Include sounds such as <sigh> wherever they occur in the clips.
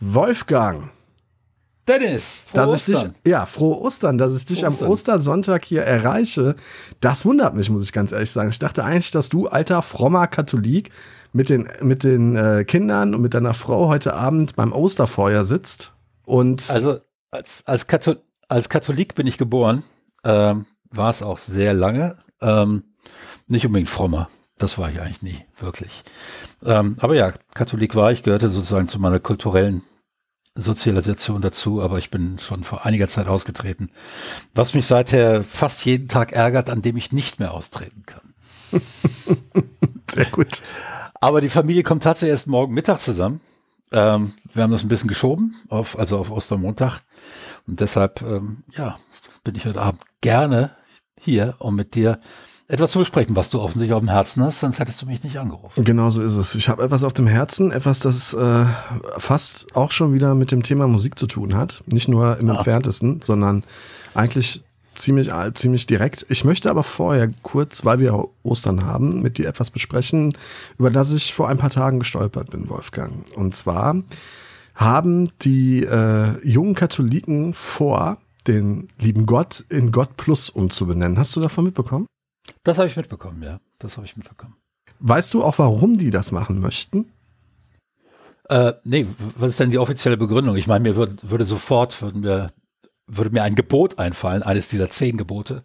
Wolfgang. Dennis, frohe dass Ostern. Ich dich, ja, frohe Ostern, dass ich dich Ostern. am Ostersonntag hier erreiche. Das wundert mich, muss ich ganz ehrlich sagen. Ich dachte eigentlich, dass du, alter, frommer Katholik, mit den, mit den äh, Kindern und mit deiner Frau heute Abend beim Osterfeuer sitzt. Und also als, als, Kathol als Katholik bin ich geboren, ähm, war es auch sehr lange. Ähm, nicht unbedingt frommer. Das war ich eigentlich nie, wirklich. Ähm, aber ja, Katholik war ich, gehörte sozusagen zu meiner kulturellen Sozialisation dazu, aber ich bin schon vor einiger Zeit ausgetreten. Was mich seither fast jeden Tag ärgert, an dem ich nicht mehr austreten kann. <laughs> Sehr gut. Aber die Familie kommt tatsächlich erst morgen Mittag zusammen. Ähm, wir haben das ein bisschen geschoben, auf, also auf Ostermontag. Und deshalb, ähm, ja, bin ich heute Abend gerne hier, um mit dir etwas zu besprechen, was du offensichtlich auf dem Herzen hast, sonst hättest du mich nicht angerufen. Genau so ist es. Ich habe etwas auf dem Herzen, etwas, das äh, fast auch schon wieder mit dem Thema Musik zu tun hat. Nicht nur im ah. entferntesten, sondern eigentlich ziemlich, ziemlich direkt. Ich möchte aber vorher kurz, weil wir Ostern haben, mit dir etwas besprechen, über das ich vor ein paar Tagen gestolpert bin, Wolfgang. Und zwar haben die äh, jungen Katholiken vor, den lieben Gott in Gott Plus umzubenennen. Hast du davon mitbekommen? Das habe ich mitbekommen, ja. Das habe ich mitbekommen. Weißt du auch, warum die das machen möchten? Äh, nee, was ist denn die offizielle Begründung? Ich meine, mir würd, würde sofort, würden mir, würde mir ein Gebot einfallen, eines dieser zehn Gebote,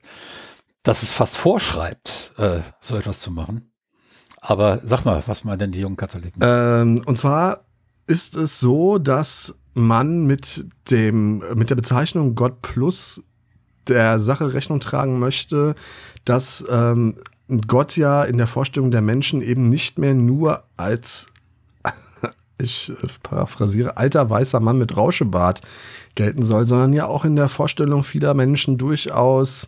das es fast vorschreibt, äh, so etwas zu machen. Aber sag mal, was meinen denn die jungen Katholiken? Ähm, und zwar ist es so, dass man mit dem, mit der Bezeichnung Gott plus der Sache Rechnung tragen möchte, dass ähm, Gott ja in der Vorstellung der Menschen eben nicht mehr nur als, <laughs> ich äh, paraphrasiere, alter weißer Mann mit Rauschebart gelten soll, sondern ja auch in der Vorstellung vieler Menschen durchaus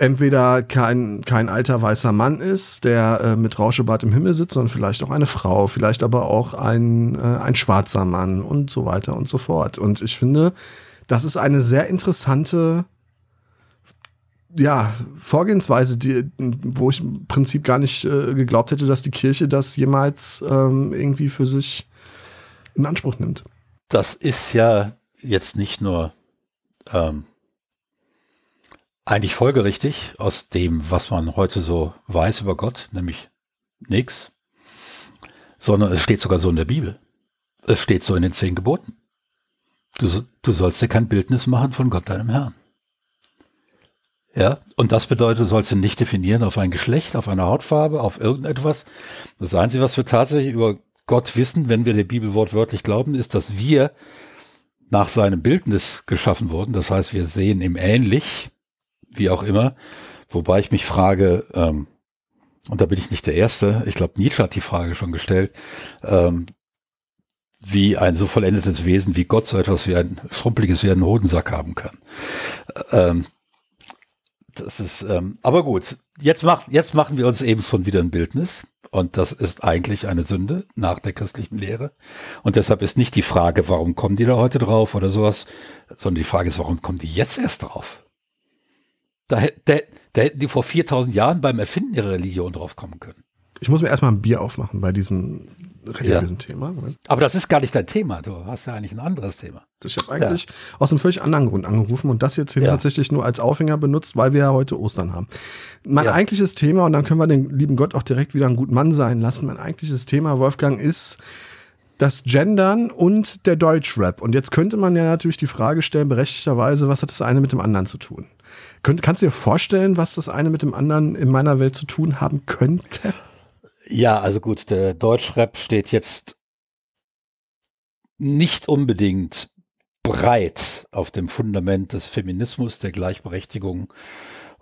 entweder kein, kein alter weißer Mann ist, der äh, mit Rauschebart im Himmel sitzt, sondern vielleicht auch eine Frau, vielleicht aber auch ein, äh, ein schwarzer Mann und so weiter und so fort. Und ich finde, das ist eine sehr interessante ja, Vorgehensweise, die, wo ich im Prinzip gar nicht äh, geglaubt hätte, dass die Kirche das jemals ähm, irgendwie für sich in Anspruch nimmt. Das ist ja jetzt nicht nur ähm, eigentlich folgerichtig aus dem, was man heute so weiß über Gott, nämlich nichts, sondern es steht sogar so in der Bibel. Es steht so in den zehn Geboten. Du, du sollst dir kein Bildnis machen von Gott, deinem Herrn. Ja, und das bedeutet, du sollst ihn nicht definieren auf ein Geschlecht, auf eine Hautfarbe, auf irgendetwas. Das Einzige, was wir tatsächlich über Gott wissen, wenn wir der Bibel wortwörtlich glauben, ist, dass wir nach seinem Bildnis geschaffen wurden. Das heißt, wir sehen ihm ähnlich, wie auch immer. Wobei ich mich frage, ähm, und da bin ich nicht der Erste, ich glaube, Nietzsche hat die Frage schon gestellt, ähm, wie ein so vollendetes Wesen wie Gott so etwas wie ein schrumpeliges wie ein Hodensack haben kann. Ähm, das ist, ähm, aber gut, jetzt, macht, jetzt machen wir uns eben schon wieder ein Bildnis. Und das ist eigentlich eine Sünde nach der christlichen Lehre. Und deshalb ist nicht die Frage, warum kommen die da heute drauf oder sowas, sondern die Frage ist, warum kommen die jetzt erst drauf? Da, da, da hätten die vor 4000 Jahren beim Erfinden ihrer Religion drauf kommen können. Ich muss mir erstmal ein Bier aufmachen bei diesem religiösen ja. Thema. Aber das ist gar nicht dein Thema. Du hast ja eigentlich ein anderes Thema. Ich habe eigentlich ja. aus einem völlig anderen Grund angerufen und das jetzt hier ja. tatsächlich nur als Aufhänger benutzt, weil wir ja heute Ostern haben. Mein eigentliches Thema, und dann können wir den lieben Gott auch direkt wieder einen guten Mann sein lassen, mein eigentliches Thema, Wolfgang, ist das Gendern und der Deutschrap. Und jetzt könnte man ja natürlich die Frage stellen, berechtigterweise, was hat das eine mit dem anderen zu tun? Könnt, kannst du dir vorstellen, was das eine mit dem anderen in meiner Welt zu tun haben könnte? Ja, also gut, der Deutschrap steht jetzt nicht unbedingt breit auf dem Fundament des Feminismus, der Gleichberechtigung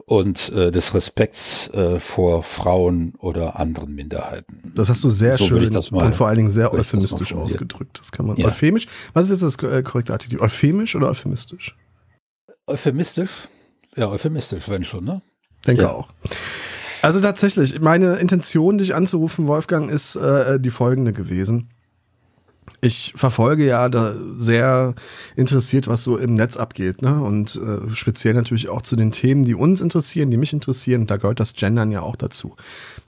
und äh, des Respekts äh, vor Frauen oder anderen Minderheiten. Das hast du sehr so schön mal, und vor allen Dingen sehr euphemistisch das ausgedrückt. Das kann man. Ja. Euphemisch? Was ist jetzt das äh, korrekte Adjektiv? Euphemisch oder euphemistisch? Euphemistisch? Ja, euphemistisch, wenn schon, ne? Denke ja. auch. Also tatsächlich, meine Intention, dich anzurufen, Wolfgang, ist äh, die folgende gewesen. Ich verfolge ja da sehr interessiert, was so im Netz abgeht, ne? Und äh, speziell natürlich auch zu den Themen, die uns interessieren, die mich interessieren. Da gehört das Gendern ja auch dazu.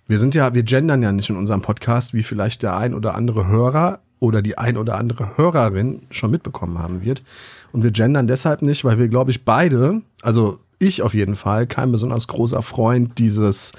Wir sind ja, wir gendern ja nicht in unserem Podcast, wie vielleicht der ein oder andere Hörer oder die ein oder andere Hörerin schon mitbekommen haben wird. Und wir gendern deshalb nicht, weil wir, glaube ich, beide, also ich auf jeden Fall, kein besonders großer Freund dieses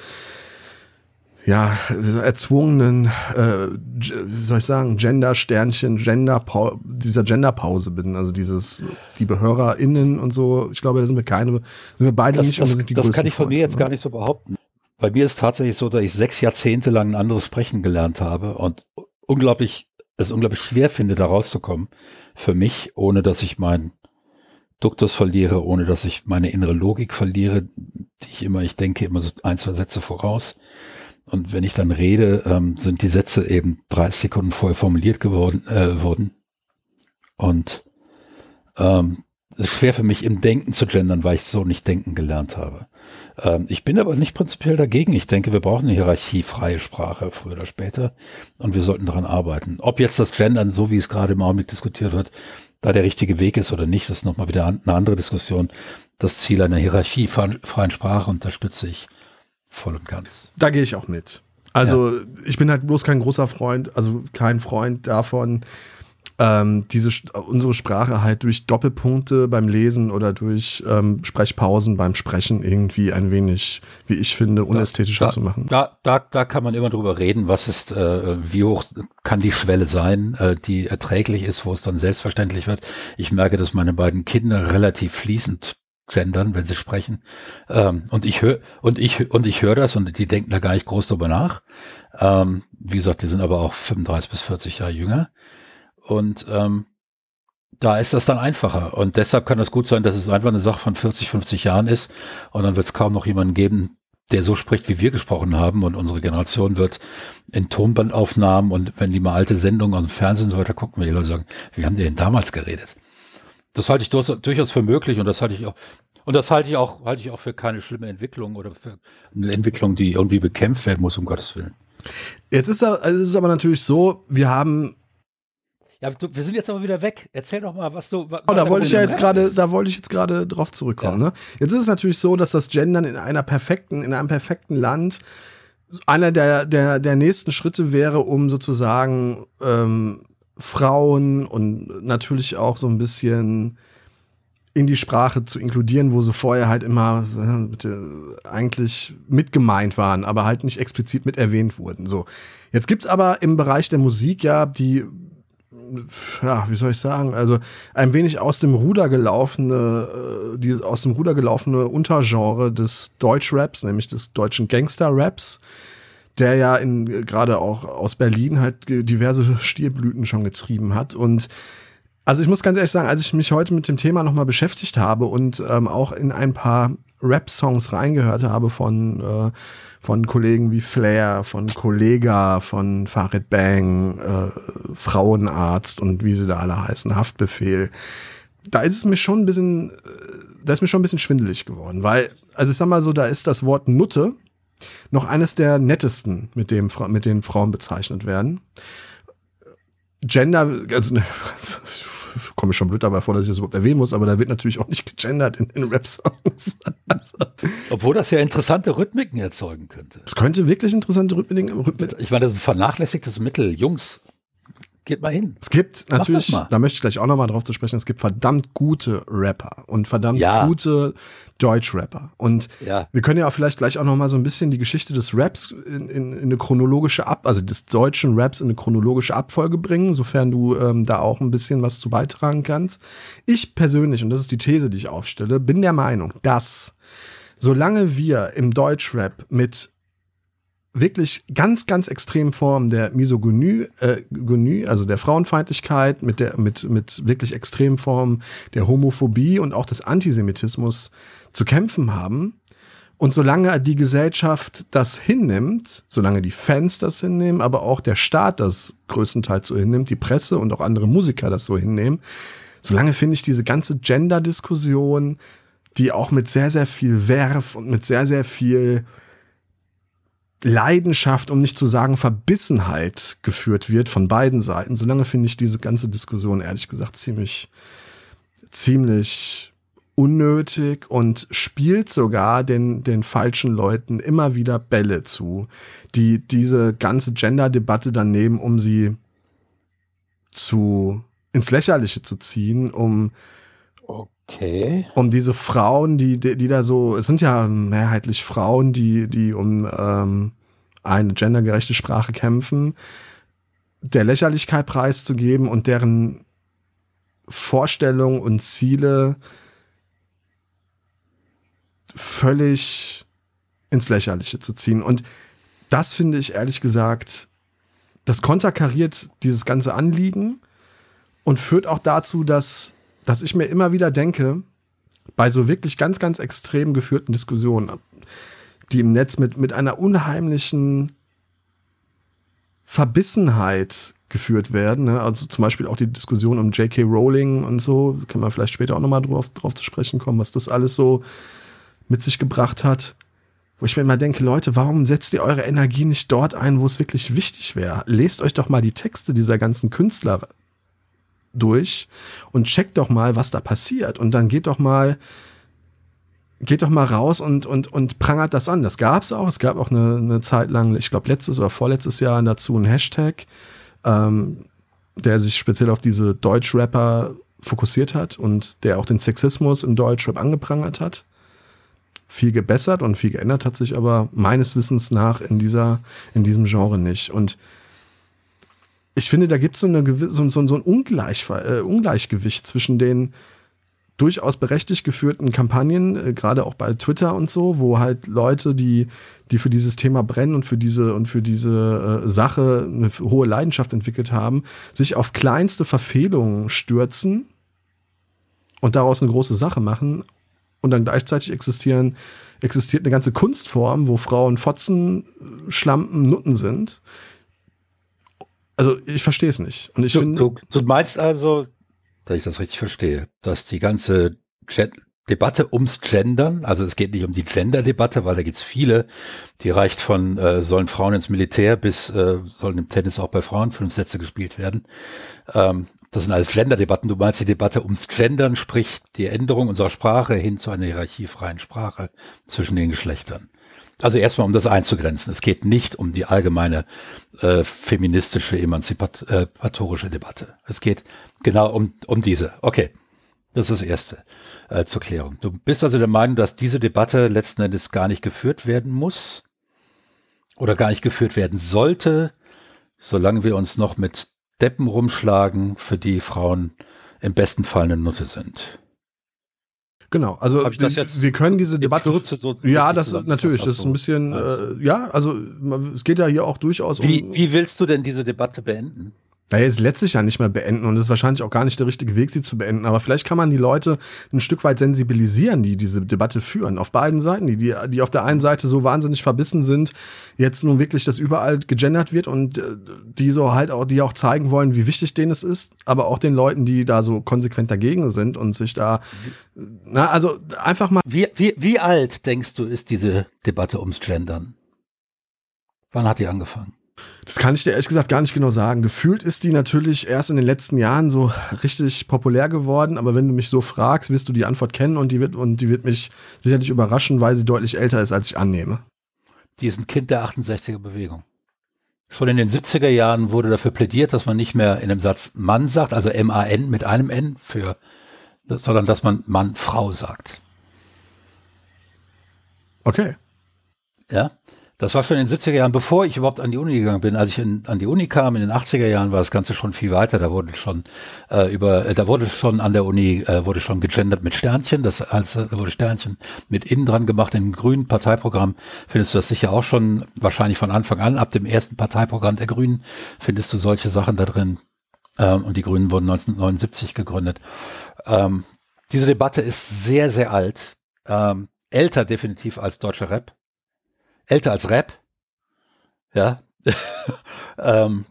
ja, erzwungenen, äh, wie soll ich sagen, Gender-Sternchen, Gender dieser Gender-Pause bin. Also dieses, liebe HörerInnen und so. Ich glaube, da sind wir keine, sind wir beide das, nicht das, die Das kann ich von mir jetzt ne? gar nicht so behaupten. Bei mir ist tatsächlich so, dass ich sechs Jahrzehnte lang ein anderes Sprechen gelernt habe und unglaublich, es unglaublich schwer finde, da rauszukommen. Für mich, ohne dass ich meinen Duktus verliere, ohne dass ich meine innere Logik verliere, die ich immer, ich denke immer so ein, zwei Sätze voraus. Und wenn ich dann rede, ähm, sind die Sätze eben 30 Sekunden vorher formuliert geworden, äh, wurden. Und ähm, es ist schwer für mich im Denken zu gendern, weil ich so nicht denken gelernt habe. Ähm, ich bin aber nicht prinzipiell dagegen. Ich denke, wir brauchen eine hierarchiefreie Sprache früher oder später und wir sollten daran arbeiten. Ob jetzt das Gendern, so wie es gerade im Augenblick diskutiert wird, da der richtige Weg ist oder nicht, das ist nochmal wieder eine andere Diskussion. Das Ziel einer hierarchiefreien Sprache unterstütze ich voll und ganz. Da gehe ich auch mit. Also ja. ich bin halt bloß kein großer Freund, also kein Freund davon, ähm, diese unsere Sprache halt durch Doppelpunkte beim Lesen oder durch ähm, Sprechpausen beim Sprechen irgendwie ein wenig, wie ich finde, unästhetischer da, zu machen. Da, da, da kann man immer drüber reden, was ist, äh, wie hoch kann die Schwelle sein, äh, die erträglich ist, wo es dann selbstverständlich wird. Ich merke, dass meine beiden Kinder relativ fließend gendern, wenn sie sprechen. Ähm, und ich höre und ich und ich höre das und die denken da gar nicht groß drüber nach. Ähm, wie gesagt, die sind aber auch 35 bis 40 Jahre jünger. Und ähm, da ist das dann einfacher. Und deshalb kann es gut sein, dass es einfach eine Sache von 40, 50 Jahren ist. Und dann wird es kaum noch jemanden geben, der so spricht, wie wir gesprochen haben. Und unsere Generation wird in Tonbandaufnahmen und wenn die mal alte Sendungen aus dem Fernsehen und so weiter gucken, wenn die Leute sagen, wie haben die denn damals geredet? Das halte ich durchaus für möglich und das halte ich auch, und das halte ich auch, halte ich auch für keine schlimme Entwicklung oder für eine Entwicklung, die irgendwie bekämpft werden muss, um Gottes Willen. Jetzt ist, also es ist aber natürlich so, wir haben ja, du, wir sind jetzt aber wieder weg. Erzähl doch mal, was du. Was oh, da wollte ich ja jetzt gerade, da wollte ich jetzt gerade drauf zurückkommen. Ja. Ne? Jetzt ist es natürlich so, dass das Gendern in einer perfekten, in einem perfekten Land einer der, der, der nächsten Schritte wäre, um sozusagen ähm, Frauen und natürlich auch so ein bisschen in die Sprache zu inkludieren, wo sie vorher halt immer äh, eigentlich mitgemeint waren, aber halt nicht explizit mit erwähnt wurden. So. Jetzt gibt's aber im Bereich der Musik ja die ja, wie soll ich sagen, also ein wenig aus dem Ruder gelaufene, äh, dieses aus dem Ruder gelaufene Untergenre des Deutschraps, nämlich des deutschen Gangster-Raps, der ja in gerade auch aus Berlin halt diverse Stierblüten schon getrieben hat. Und also ich muss ganz ehrlich sagen, als ich mich heute mit dem Thema nochmal beschäftigt habe und ähm, auch in ein paar Rap-Songs reingehört habe von äh, von Kollegen wie Flair, von Kollega, von Farid Bang, äh, Frauenarzt und wie sie da alle heißen, Haftbefehl. Da ist es mir schon ein bisschen, äh, da ist mir schon ein bisschen schwindelig geworden, weil, also ich sag mal so, da ist das Wort Nutte noch eines der nettesten, mit dem mit denen Frauen bezeichnet werden. Gender, also komme ich schon blöd dabei vor, dass ich das überhaupt erwähnen muss, aber da wird natürlich auch nicht gegendert in, in Rap-Songs. <laughs> Obwohl das ja interessante Rhythmiken erzeugen könnte. Es könnte wirklich interessante Rhythmiken. Rhythmiken. Ich meine, das ist ein vernachlässigtes Mittel. Jungs, Geht mal hin. Es gibt natürlich, da möchte ich gleich auch nochmal drauf zu sprechen, es gibt verdammt gute Rapper und verdammt ja. gute Deutschrapper. Und ja. wir können ja auch vielleicht gleich auch nochmal so ein bisschen die Geschichte des Raps in, in, in, eine chronologische Ab, also des deutschen Raps in eine chronologische Abfolge bringen, sofern du ähm, da auch ein bisschen was zu beitragen kannst. Ich persönlich, und das ist die These, die ich aufstelle, bin der Meinung, dass solange wir im Deutschrap mit wirklich ganz, ganz extremen Formen der Misogynie, äh, also der Frauenfeindlichkeit, mit der, mit, mit wirklich extremen Formen der Homophobie und auch des Antisemitismus zu kämpfen haben. Und solange die Gesellschaft das hinnimmt, solange die Fans das hinnehmen, aber auch der Staat das größtenteils so hinnimmt, die Presse und auch andere Musiker das so hinnehmen, solange finde ich diese ganze Gender-Diskussion, die auch mit sehr, sehr viel Werf und mit sehr, sehr viel Leidenschaft, um nicht zu sagen Verbissenheit geführt wird von beiden Seiten. Solange finde ich diese ganze Diskussion ehrlich gesagt ziemlich, ziemlich unnötig und spielt sogar den, den falschen Leuten immer wieder Bälle zu, die diese ganze Gender-Debatte dann nehmen, um sie zu ins Lächerliche zu ziehen, um okay. um diese Frauen, die, die, die da so, es sind ja mehrheitlich Frauen, die, die um ähm, eine gendergerechte Sprache kämpfen, der Lächerlichkeit preiszugeben und deren Vorstellungen und Ziele völlig ins Lächerliche zu ziehen. Und das finde ich ehrlich gesagt, das konterkariert dieses ganze Anliegen und führt auch dazu, dass, dass ich mir immer wieder denke, bei so wirklich ganz, ganz extrem geführten Diskussionen, die im Netz mit, mit einer unheimlichen Verbissenheit geführt werden. Ne? Also zum Beispiel auch die Diskussion um J.K. Rowling und so, kann man vielleicht später auch nochmal drauf, drauf zu sprechen kommen, was das alles so mit sich gebracht hat. Wo ich mir immer denke, Leute, warum setzt ihr eure Energie nicht dort ein, wo es wirklich wichtig wäre? Lest euch doch mal die Texte dieser ganzen Künstler durch und checkt doch mal, was da passiert. Und dann geht doch mal, geht doch mal raus und, und, und prangert das an. Das gab es auch. Es gab auch eine, eine Zeit lang, ich glaube letztes oder vorletztes Jahr dazu einen Hashtag, ähm, der sich speziell auf diese Deutschrapper fokussiert hat und der auch den Sexismus im Deutschrap angeprangert hat. Viel gebessert und viel geändert hat sich aber meines Wissens nach in dieser, in diesem Genre nicht. Und ich finde, da gibt so es so, so, so ein Ungleich, äh, Ungleichgewicht zwischen den durchaus berechtigt geführten Kampagnen, äh, gerade auch bei Twitter und so, wo halt Leute, die, die für dieses Thema brennen und für diese und für diese äh, Sache eine hohe Leidenschaft entwickelt haben, sich auf kleinste Verfehlungen stürzen und daraus eine große Sache machen. Und dann gleichzeitig existieren, existiert eine ganze Kunstform, wo Frauen Fotzen, Schlampen, Nutten sind. Also ich verstehe es nicht. Und ich du, du, du meinst also, dass ich das richtig verstehe, dass die ganze Gen Debatte ums Gendern, also es geht nicht um die Gender-Debatte, weil da gibt's viele, die reicht von äh, sollen Frauen ins Militär bis äh, sollen im Tennis auch bei Frauen fünf Sätze gespielt werden. Ähm, das sind alles Gender-Debatten. Du meinst die Debatte ums Gendern, sprich die Änderung unserer Sprache hin zu einer hierarchiefreien Sprache zwischen den Geschlechtern. Also erstmal, um das einzugrenzen. Es geht nicht um die allgemeine äh, feministische, emanzipatorische Debatte. Es geht genau um, um diese. Okay, das ist das Erste äh, zur Klärung. Du bist also der Meinung, dass diese Debatte letzten Endes gar nicht geführt werden muss oder gar nicht geführt werden sollte, solange wir uns noch mit Deppen rumschlagen, für die Frauen im besten Fall eine Nutte sind. Genau, also wir können diese Debatte. So ja, das ist natürlich, das ist ein bisschen, äh, ja, also es geht ja hier auch durchaus um. Wie, wie willst du denn diese Debatte beenden? Naja, es letztlich ja nicht mehr beenden und es ist wahrscheinlich auch gar nicht der richtige Weg, sie zu beenden. Aber vielleicht kann man die Leute ein Stück weit sensibilisieren, die diese Debatte führen. Auf beiden Seiten, die, die, die auf der einen Seite so wahnsinnig verbissen sind, jetzt nun wirklich, dass überall gegendert wird und äh, die so halt auch, die auch zeigen wollen, wie wichtig denen es ist, aber auch den Leuten, die da so konsequent dagegen sind und sich da, na, also einfach mal. Wie, wie, wie alt denkst du, ist diese Debatte ums Gendern? Wann hat die angefangen? Das kann ich dir ehrlich gesagt gar nicht genau sagen. Gefühlt ist die natürlich erst in den letzten Jahren so richtig populär geworden, aber wenn du mich so fragst, wirst du die Antwort kennen und die wird, und die wird mich sicherlich überraschen, weil sie deutlich älter ist, als ich annehme. Die ist ein Kind der 68er Bewegung. Schon in den 70er Jahren wurde dafür plädiert, dass man nicht mehr in einem Satz Mann sagt, also M-A-N mit einem N für, sondern dass man Mann, Frau sagt. Okay. Ja. Das war schon in den 70er Jahren, bevor ich überhaupt an die Uni gegangen bin. Als ich in, an die Uni kam, in den 80er Jahren, war das Ganze schon viel weiter. Da wurde schon äh, über, äh, da wurde schon an der Uni, äh, wurde schon gegendert mit Sternchen. Das also, da wurde Sternchen mit innen dran gemacht. Im grünen Parteiprogramm findest du das sicher auch schon, wahrscheinlich von Anfang an. Ab dem ersten Parteiprogramm der Grünen findest du solche Sachen da drin. Ähm, und die Grünen wurden 1979 gegründet. Ähm, diese Debatte ist sehr, sehr alt. Ähm, älter definitiv als deutscher Rap älter als Rap. Ja. <laughs> ähm,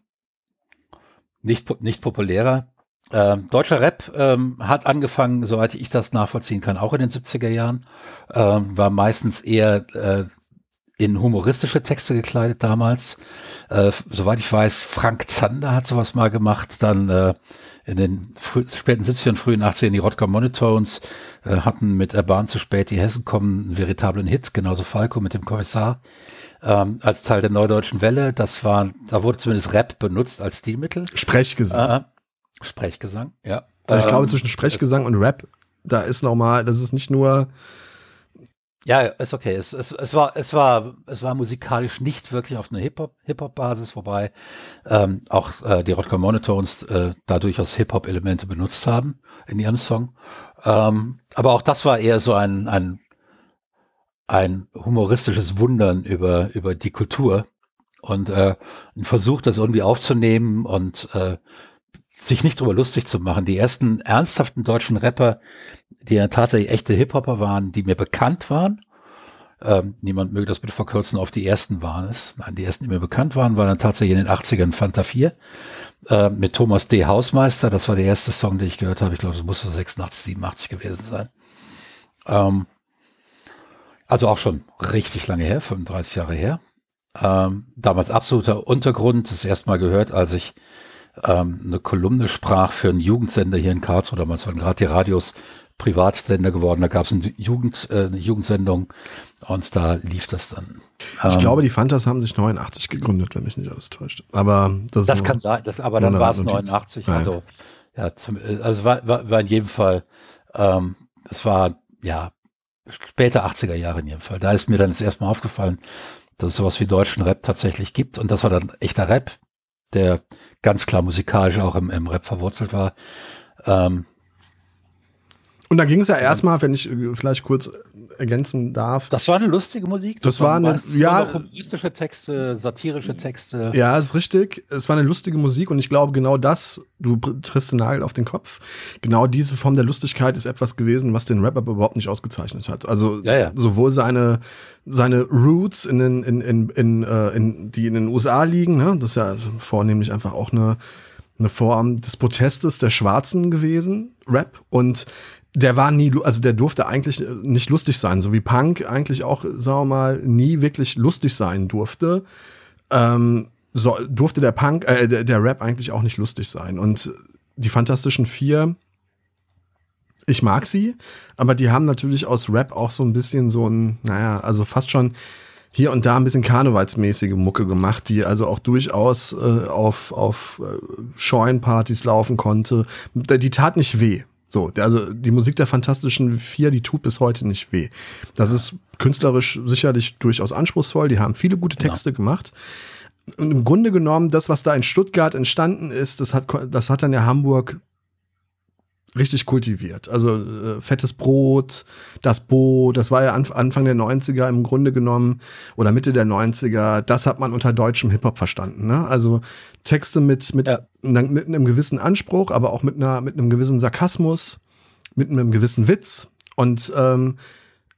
nicht, nicht populärer. Ähm, deutscher Rap ähm, hat angefangen, soweit ich das nachvollziehen kann, auch in den 70er Jahren. Ähm, war meistens eher äh, in humoristische Texte gekleidet damals. Äh, soweit ich weiß, Frank Zander hat sowas mal gemacht. Dann äh, in den späten 70ern, frühen 80ern die Rodger Monotones äh, hatten mit Erbahn zu spät die Hessen kommen einen veritablen Hit, genauso Falco mit dem Kommissar ähm, als Teil der Neudeutschen Welle. Das war, da wurde zumindest Rap benutzt als Stilmittel. Sprechgesang. Sprechgesang, ja. Also ich glaube, zwischen Sprechgesang und Rap, da ist nochmal, das ist nicht nur. Ja, ist okay. Es, es, es, war, es, war, es war musikalisch nicht wirklich auf einer Hip-Hop, Hip-Hop-Basis, wobei ähm, auch äh, die Rodger Monotones äh, da durchaus Hip-Hop-Elemente benutzt haben in ihrem Song. Ähm, aber auch das war eher so ein, ein, ein humoristisches Wundern über, über die Kultur und äh, ein Versuch, das irgendwie aufzunehmen und äh, sich nicht drüber lustig zu machen. Die ersten ernsthaften deutschen Rapper, die ja tatsächlich echte Hip-Hopper waren, die mir bekannt waren, ähm, niemand möge das bitte verkürzen, auf die ersten waren es. Nein, die ersten, die mir bekannt waren, waren dann tatsächlich in den 80ern Fanta 4 äh, mit Thomas D. Hausmeister. Das war der erste Song, den ich gehört habe. Ich glaube, es musste 86, 87 gewesen sein. Ähm, also auch schon richtig lange her, 35 Jahre her. Ähm, damals absoluter Untergrund, das erste Mal gehört, als ich ähm, eine Kolumne sprach für einen Jugendsender hier in Karlsruhe. Damals waren gerade die Radios Privatsender geworden. Da gab es eine, Jugend, äh, eine Jugendsendung und da lief das dann. Ich ähm, glaube, die Fantas haben sich 89 gegründet, wenn mich nicht alles täuscht. Aber das, das kann sein, das, aber dann war es 89. Nein. Also ja, zum, also war, war, war in jedem Fall, ähm, es war ja später 80er Jahre in jedem Fall. Da ist mir dann das erste Mal aufgefallen, dass es sowas wie deutschen Rap tatsächlich gibt und das war dann echter Rap, der ganz klar musikalisch auch im, im Rap verwurzelt war. Ähm, und da ging es ja erstmal, wenn ich äh, vielleicht kurz ergänzen darf. Das war eine lustige Musik. Das, das war eine, ja, humoristische Texte, satirische Texte. Ja, ist richtig. Es war eine lustige Musik und ich glaube genau das, du triffst den Nagel auf den Kopf. Genau diese Form der Lustigkeit ist etwas gewesen, was den Rap aber überhaupt nicht ausgezeichnet hat. Also ja, ja. sowohl seine seine Roots in den in in in, äh, in die in den USA liegen, ne? Das ist ja vornehmlich einfach auch eine eine Form des Protestes der Schwarzen gewesen, Rap und der war nie, also der durfte eigentlich nicht lustig sein, so wie Punk eigentlich auch, sagen wir mal, nie wirklich lustig sein durfte. Ähm, so, durfte der Punk, äh, der, der Rap eigentlich auch nicht lustig sein. Und die Fantastischen Vier, ich mag sie, aber die haben natürlich aus Rap auch so ein bisschen so ein, naja, also fast schon hier und da ein bisschen karnevalsmäßige Mucke gemacht, die also auch durchaus äh, auf, auf äh, Scheunenpartys laufen konnte. Die tat nicht weh. So, also die Musik der Fantastischen Vier, die tut bis heute nicht weh. Das ist künstlerisch sicherlich durchaus anspruchsvoll. Die haben viele gute. Texte genau. gemacht. Und im Grunde genommen, das, was da in Stuttgart entstanden ist, das hat, das hat dann ja Hamburg richtig kultiviert. Also äh, fettes Brot, das Bo, das war ja an, Anfang der 90er im Grunde genommen oder Mitte der 90er, das hat man unter deutschem Hip-Hop verstanden. Ne? Also Texte mit, mit, ja. mit einem gewissen Anspruch, aber auch mit, einer, mit einem gewissen Sarkasmus, mit einem gewissen Witz. Und ähm,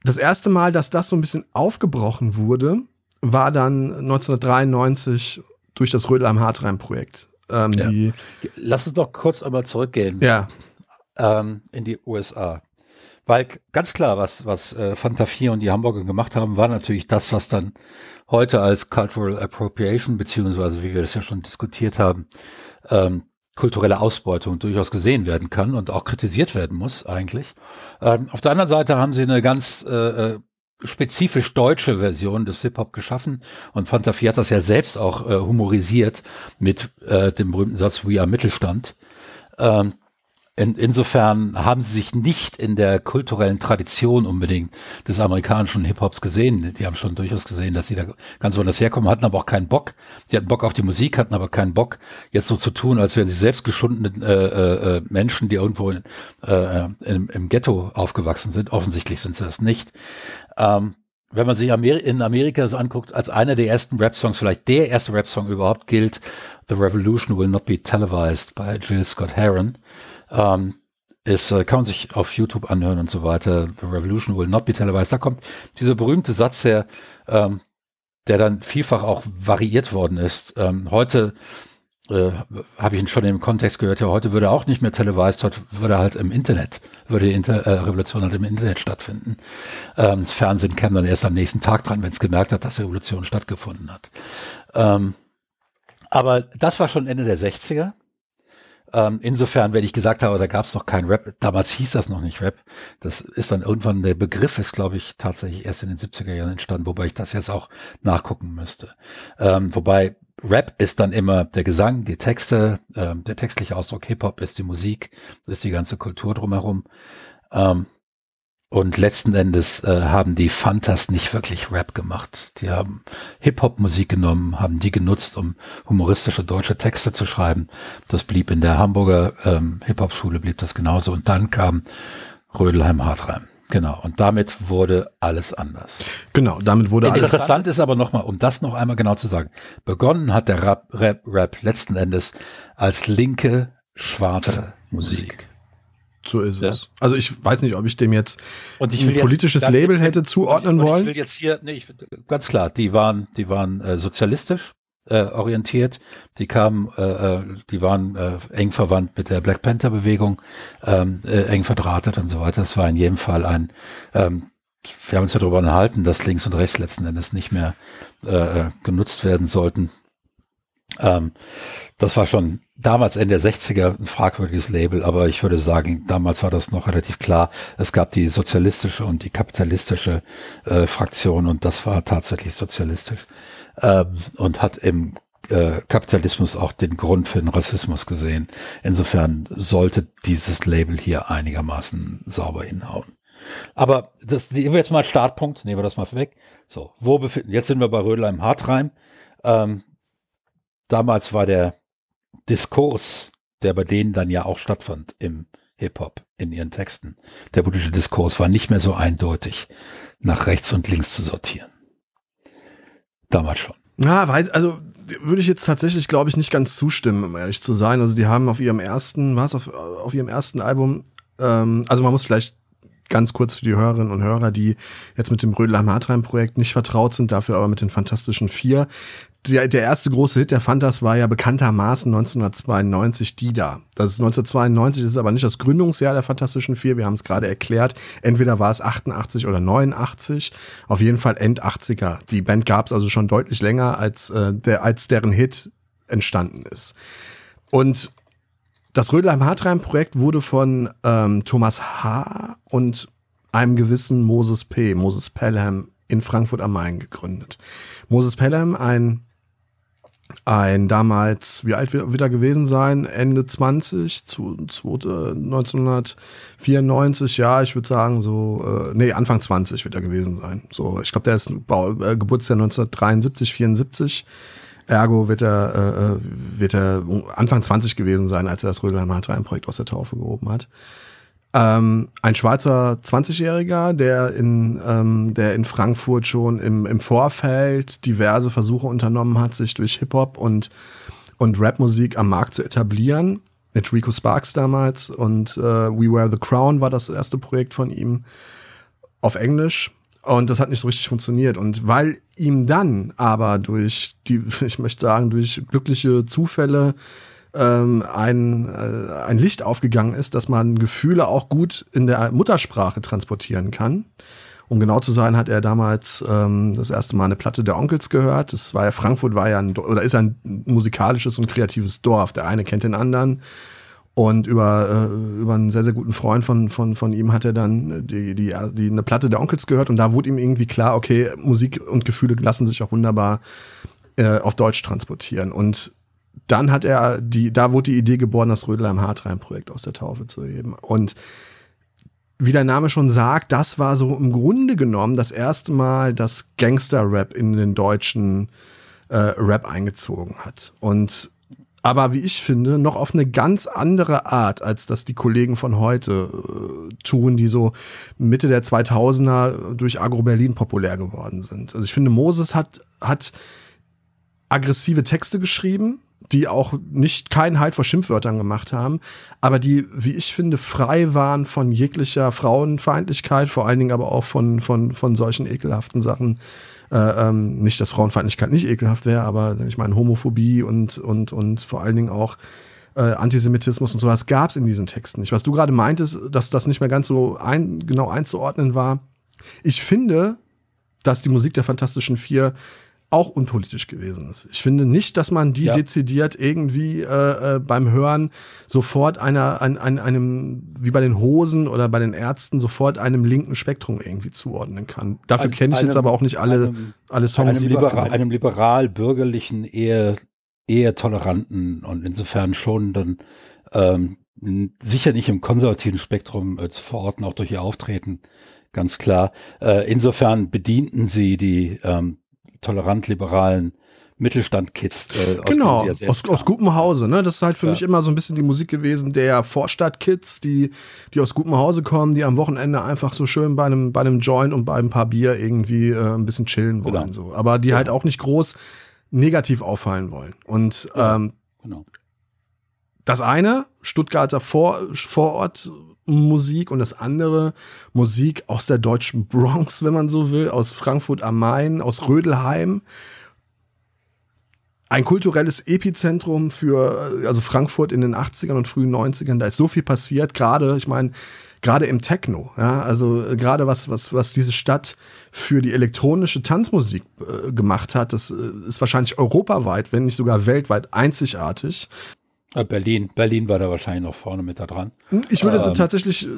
das erste Mal, dass das so ein bisschen aufgebrochen wurde, war dann 1993 durch das Rödel am Hartrein-Projekt. Ähm, ja. Lass uns doch kurz einmal zurückgehen. Ja ähm, in die USA. Weil ganz klar, was, was äh, Fanta 4 und die Hamburger gemacht haben, war natürlich das, was dann heute als Cultural Appropriation, beziehungsweise wie wir das ja schon diskutiert haben, ähm, kulturelle Ausbeutung durchaus gesehen werden kann und auch kritisiert werden muss eigentlich. Ähm, auf der anderen Seite haben sie eine ganz äh, äh spezifisch deutsche Version des Hip-Hop geschaffen und Fanta 4 hat das ja selbst auch äh, humorisiert mit äh, dem berühmten Satz We are Mittelstand. Ähm, in, insofern haben sie sich nicht in der kulturellen Tradition unbedingt des amerikanischen Hip-Hops gesehen. Die haben schon durchaus gesehen, dass sie da ganz woanders herkommen, hatten aber auch keinen Bock. Sie hatten Bock auf die Musik, hatten aber keinen Bock, jetzt so zu tun, als wären sie selbst geschundene äh, äh, Menschen, die irgendwo in, äh, im, im Ghetto aufgewachsen sind. Offensichtlich sind sie das nicht. Ähm, wenn man sich Ameri in Amerika so anguckt, als einer der ersten Rap-Songs, vielleicht der erste Rap-Song überhaupt gilt, The Revolution Will Not Be Televised by Jill Scott Heron. Ähm, ist, äh, kann man sich auf YouTube anhören und so weiter. The Revolution will not be televised. Da kommt dieser berühmte Satz her, ähm, der dann vielfach auch variiert worden ist. Ähm, heute äh, habe ich ihn schon im Kontext gehört, ja, heute würde auch nicht mehr televised, heute würde halt im Internet, würde die Inter äh, Revolution halt im Internet stattfinden. Ähm, das Fernsehen käme dann erst am nächsten Tag dran, wenn es gemerkt hat, dass Revolution stattgefunden hat. Ähm, aber das war schon Ende der 60er. Ähm, insofern, wenn ich gesagt habe, da gab es noch kein Rap, damals hieß das noch nicht Rap. Das ist dann irgendwann, der Begriff ist, glaube ich, tatsächlich erst in den 70er Jahren entstanden, wobei ich das jetzt auch nachgucken müsste. Ähm, wobei Rap ist dann immer der Gesang, die Texte, äh, der textliche Ausdruck, Hip-Hop ist die Musik, ist die ganze Kultur drumherum. Ähm, und letzten Endes äh, haben die Fantas nicht wirklich Rap gemacht. Die haben Hip-Hop-Musik genommen, haben die genutzt, um humoristische deutsche Texte zu schreiben. Das blieb in der Hamburger ähm, Hip-Hop-Schule, blieb das genauso. Und dann kam Rödelheim-Hartreim. Genau, und damit wurde alles anders. Genau, damit wurde Interessant alles Interessant ist aber nochmal, um das noch einmal genau zu sagen, begonnen hat der Rap, Rap, Rap letzten Endes als linke, schwarze Musik. So ist ja. es. Also ich weiß nicht, ob ich dem jetzt und ein politisches jetzt, Label hätte zuordnen wollen. Ich will jetzt hier, nee, ich, ganz klar, die waren, die waren äh, sozialistisch, äh, orientiert. Die kamen, äh, äh, die waren äh, eng verwandt mit der Black Panther Bewegung, ähm, äh, eng verdrahtet und so weiter. Das war in jedem Fall ein, ähm, wir haben uns ja darüber unterhalten, dass links und rechts letzten Endes nicht mehr äh, äh genutzt werden sollten. Ähm, das war schon damals Ende der 60er ein fragwürdiges Label, aber ich würde sagen, damals war das noch relativ klar. Es gab die sozialistische und die kapitalistische äh, Fraktion und das war tatsächlich sozialistisch ähm, und hat im äh, Kapitalismus auch den Grund für den Rassismus gesehen. Insofern sollte dieses Label hier einigermaßen sauber hinhauen. Aber das nehmen wir jetzt mal Startpunkt, nehmen wir das mal weg. So, wo befinden, jetzt sind wir bei Rödelheim Hartreim. Ähm, damals war der Diskurs, der bei denen dann ja auch stattfand im Hip-Hop, in ihren Texten, der politische Diskurs war nicht mehr so eindeutig nach rechts und links zu sortieren. Damals schon. Na, weiß, also würde ich jetzt tatsächlich, glaube ich, nicht ganz zustimmen, um ehrlich zu sein. Also die haben auf ihrem ersten, was, auf, auf ihrem ersten Album, ähm, also man muss vielleicht ganz kurz für die Hörerinnen und Hörer, die jetzt mit dem Rödler Martrein Projekt nicht vertraut sind, dafür aber mit den Fantastischen Vier der, der erste große Hit der Fantas war ja bekanntermaßen 1992 Dida. Das ist 1992, das ist aber nicht das Gründungsjahr der Fantastischen Vier. Wir haben es gerade erklärt. Entweder war es 88 oder 89. Auf jeden Fall End 80er. Die Band gab es also schon deutlich länger, als, äh, der, als deren Hit entstanden ist. Und das Rödelheim-Hartreim-Projekt wurde von ähm, Thomas H. und einem gewissen Moses P., Moses Pelham in Frankfurt am Main gegründet. Moses Pelham, ein ein damals, wie alt wird er gewesen sein? Ende 20, zu, zu, äh, 1994, ja, ich würde sagen so, äh, nee, Anfang 20 wird er gewesen sein. So, ich glaube, der ist äh, Geburtsjahr 1973, 74. Ergo wird er, äh, äh, wird er Anfang 20 gewesen sein, als er das Rödelheimer Projekt aus der Taufe gehoben hat. Ähm, ein Schweizer 20-Jähriger, der in, ähm, der in Frankfurt schon im, im Vorfeld diverse Versuche unternommen hat, sich durch Hip-Hop und, und Rap-Musik am Markt zu etablieren. Mit Rico Sparks damals und äh, We Wear the Crown war das erste Projekt von ihm auf Englisch. Und das hat nicht so richtig funktioniert. Und weil ihm dann aber durch die, <laughs> ich möchte sagen, durch glückliche Zufälle ähm, ein, äh, ein Licht aufgegangen ist, dass man Gefühle auch gut in der Muttersprache transportieren kann. Um genau zu sein, hat er damals ähm, das erste Mal eine Platte der Onkels gehört. Das war ja Frankfurt war ja ein oder ist ein musikalisches und kreatives Dorf. Der eine kennt den anderen. Und über, äh, über einen sehr, sehr guten Freund von, von, von ihm hat er dann die, die, die, eine Platte der Onkels gehört und da wurde ihm irgendwie klar, okay, Musik und Gefühle lassen sich auch wunderbar äh, auf Deutsch transportieren. Und dann hat er die, da wurde die Idee geboren, das Rödelheim-Hartreim-Projekt aus der Taufe zu heben. Und wie der Name schon sagt, das war so im Grunde genommen das erste Mal, dass Gangster-Rap in den deutschen äh, Rap eingezogen hat. Und aber wie ich finde, noch auf eine ganz andere Art, als das die Kollegen von heute äh, tun, die so Mitte der 2000er durch Agro Berlin populär geworden sind. Also ich finde, Moses hat, hat aggressive Texte geschrieben, die auch nicht keinen Halt vor Schimpfwörtern gemacht haben, aber die, wie ich finde, frei waren von jeglicher Frauenfeindlichkeit, vor allen Dingen aber auch von, von, von solchen ekelhaften Sachen. Äh, ähm, nicht, dass Frauenfeindlichkeit nicht ekelhaft wäre, aber ich meine, Homophobie und, und, und vor allen Dingen auch äh, Antisemitismus und sowas gab es in diesen Texten nicht. Was du gerade meintest, dass das nicht mehr ganz so ein, genau einzuordnen war. Ich finde, dass die Musik der Fantastischen Vier auch unpolitisch gewesen ist. Ich finde nicht, dass man die ja. dezidiert irgendwie äh, äh, beim Hören sofort einer, ein, ein, einem, wie bei den Hosen oder bei den Ärzten, sofort einem linken Spektrum irgendwie zuordnen kann. Dafür kenne ich einem, jetzt aber auch nicht alle, einem, alle Songs. Einem, liberal, einem liberal-bürgerlichen, eher eher toleranten und insofern schon dann ähm, sicher nicht im konservativen Spektrum äh, zu verorten, auch durch ihr Auftreten, ganz klar. Äh, insofern bedienten sie die ähm, tolerant-liberalen Mittelstand-Kids. Äh, genau, aus, aus, aus gutem Hause. Ne? Das ist halt für ja. mich immer so ein bisschen die Musik gewesen der Vorstadt-Kids, die, die aus gutem Hause kommen, die am Wochenende einfach so schön bei einem, bei einem Joint und bei ein paar Bier irgendwie äh, ein bisschen chillen wollen. Genau. So. Aber die ja. halt auch nicht groß negativ auffallen wollen. Und ähm, genau. das eine, Stuttgarter Vor Vorort Musik und das andere Musik aus der deutschen Bronx, wenn man so will, aus Frankfurt am Main, aus Rödelheim. Ein kulturelles Epizentrum für, also Frankfurt in den 80ern und frühen 90ern, da ist so viel passiert, gerade, ich meine, gerade im Techno, ja, also äh, gerade was, was, was diese Stadt für die elektronische Tanzmusik äh, gemacht hat, das äh, ist wahrscheinlich europaweit, wenn nicht sogar weltweit einzigartig. Äh, Berlin, Berlin war da wahrscheinlich noch vorne mit da dran. Ich würde ähm, so tatsächlich,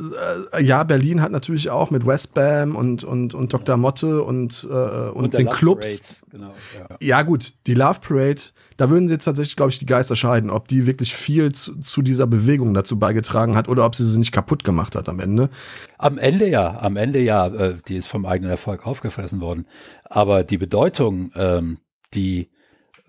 äh, ja, Berlin hat natürlich auch mit Westbam und, und, und Dr. Motte und, äh, und, und den Love Clubs. Genau, ja. ja. gut, die Love Parade, da würden sie jetzt tatsächlich, glaube ich, die Geister scheiden, ob die wirklich viel zu, zu, dieser Bewegung dazu beigetragen hat oder ob sie sie nicht kaputt gemacht hat am Ende. Am Ende ja, am Ende ja, äh, die ist vom eigenen Erfolg aufgefressen worden. Aber die Bedeutung, ähm, die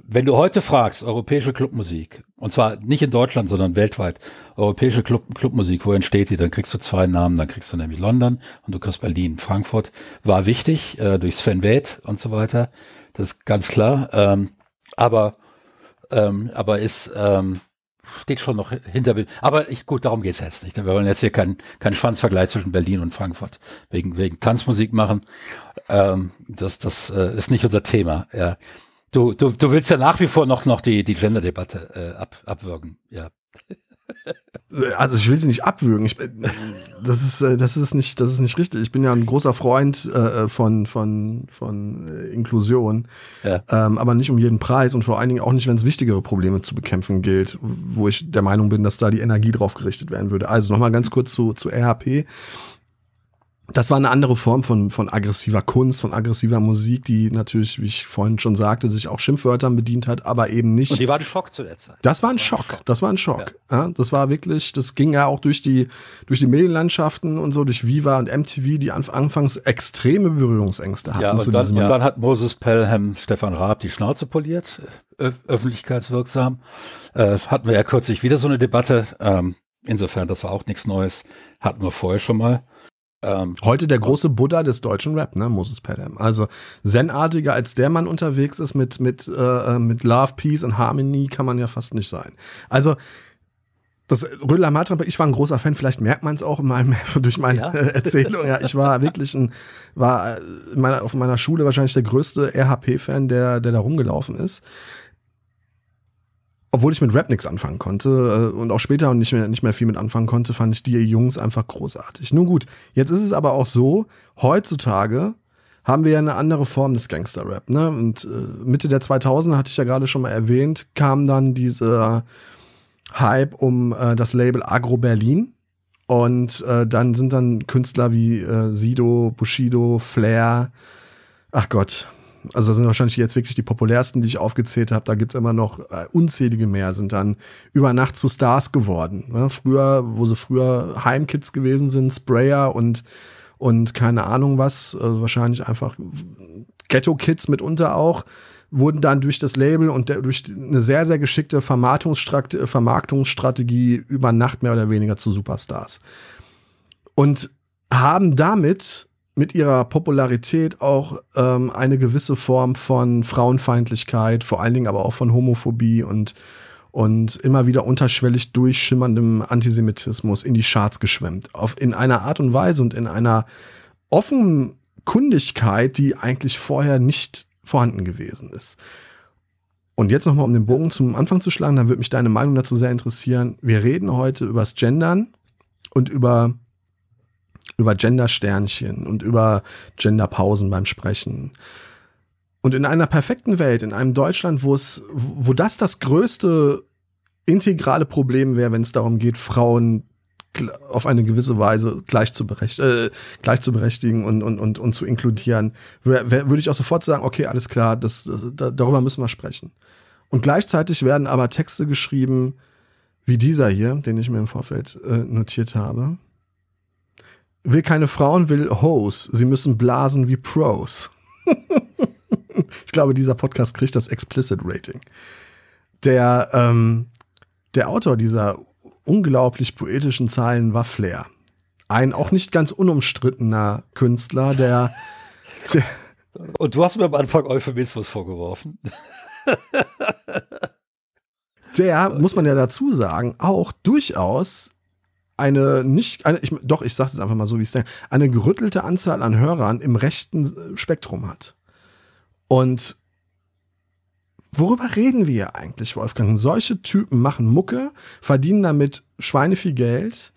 wenn du heute fragst, europäische Clubmusik, und zwar nicht in Deutschland, sondern weltweit, europäische Club, Clubmusik, wo entsteht die, dann kriegst du zwei Namen, dann kriegst du nämlich London und du kriegst Berlin. Frankfurt war wichtig, äh, durch Sven Weth und so weiter, das ist ganz klar, ähm, aber, ähm, aber ist, ähm, steht schon noch hinter, aber ich, gut, darum geht's jetzt nicht. Wir wollen jetzt hier keinen keinen Schwanzvergleich zwischen Berlin und Frankfurt wegen, wegen Tanzmusik machen. Ähm, das, das äh, ist nicht unser Thema. Ja. Du, du, du willst ja nach wie vor noch, noch die, die Gender-Debatte äh, ab, abwürgen, ja. Also ich will sie nicht abwürgen. Ich, das ist äh, das ist nicht das ist nicht richtig. Ich bin ja ein großer Freund äh, von von von äh, Inklusion, ja. ähm, aber nicht um jeden Preis und vor allen Dingen auch nicht, wenn es wichtigere Probleme zu bekämpfen gilt, wo ich der Meinung bin, dass da die Energie drauf gerichtet werden würde. Also nochmal ganz kurz zu zu RHP das war eine andere Form von, von aggressiver Kunst, von aggressiver Musik, die natürlich, wie ich vorhin schon sagte, sich auch Schimpfwörtern bedient hat, aber eben nicht. Und die war ein Schock zu der Zeit. Das war ein Schock. Das war ein Schock. Ja. ja. das war wirklich, das ging ja auch durch die, durch die Medienlandschaften und so, durch Viva und MTV, die anfangs extreme Berührungsängste hatten. Ja, und, dann, und dann hat Moses Pelham Stefan Raab die Schnauze poliert, öf öffentlichkeitswirksam. Äh, hatten wir ja kürzlich wieder so eine Debatte. Ähm, insofern, das war auch nichts Neues. Hatten wir vorher schon mal. Ähm, Heute der große Buddha des deutschen Rap, ne, Moses Pelham. Also zenartiger als der Mann unterwegs ist mit mit äh, mit Love, Peace und Harmony kann man ja fast nicht sein. Also das Rödler Matra, ich war ein großer Fan, vielleicht merkt man es auch in meinem, <laughs> durch meine ja? <laughs> Erzählung. Ja, ich war wirklich ein, war meiner, auf meiner Schule wahrscheinlich der größte RHP-Fan, der, der da rumgelaufen ist obwohl ich mit Rap nichts anfangen konnte äh, und auch später nicht mehr, nicht mehr viel mit anfangen konnte, fand ich die Jungs einfach großartig. Nun gut, jetzt ist es aber auch so, heutzutage haben wir ja eine andere Form des Gangster-Rap. Ne? Und äh, Mitte der 2000er, hatte ich ja gerade schon mal erwähnt, kam dann dieser Hype um äh, das Label Agro Berlin. Und dann sind dann Künstler wie Sido, Bushido, Flair, ach Gott, also das sind wahrscheinlich jetzt wirklich die populärsten, die ich aufgezählt habe. Da gibt es immer noch äh, unzählige mehr, sind dann über Nacht zu Stars geworden. Ne? Früher, wo sie früher Heimkids gewesen sind, Sprayer und, und keine Ahnung was, also wahrscheinlich einfach Ghetto-Kids mitunter auch, wurden dann durch das Label und der, durch eine sehr, sehr geschickte Vermarktungsstrategie über Nacht mehr oder weniger zu Superstars. Und haben damit mit ihrer Popularität auch ähm, eine gewisse Form von Frauenfeindlichkeit, vor allen Dingen aber auch von Homophobie und, und immer wieder unterschwellig durchschimmerndem Antisemitismus in die Charts geschwemmt. Auf, in einer Art und Weise und in einer Offenkundigkeit, die eigentlich vorher nicht vorhanden gewesen ist. Und jetzt nochmal, um den Bogen zum Anfang zu schlagen, dann würde mich deine Meinung dazu sehr interessieren. Wir reden heute übers Gendern und über über Gendersternchen und über Genderpausen beim Sprechen. Und in einer perfekten Welt, in einem Deutschland, wo es, wo das das größte integrale Problem wäre, wenn es darum geht, Frauen auf eine gewisse Weise gleich zu, berecht, äh, gleich zu berechtigen und, und, und, und zu inkludieren, würde ich auch sofort sagen, okay, alles klar, das, das, darüber müssen wir sprechen. Und gleichzeitig werden aber Texte geschrieben, wie dieser hier, den ich mir im Vorfeld äh, notiert habe. Will keine Frauen, will Hoes. Sie müssen blasen wie Pros. <laughs> ich glaube, dieser Podcast kriegt das Explicit Rating. Der, ähm, der Autor dieser unglaublich poetischen Zeilen war Flair. Ein auch nicht ganz unumstrittener Künstler, der, der <laughs> Und du hast mir am Anfang Euphemismus vorgeworfen. der, muss man ja dazu sagen, auch durchaus eine nicht, eine, ich, doch, ich sage es einfach mal so, wie es denke, eine gerüttelte Anzahl an Hörern im rechten Spektrum hat. Und worüber reden wir eigentlich, Wolfgang? Solche Typen machen Mucke, verdienen damit Schweine viel Geld,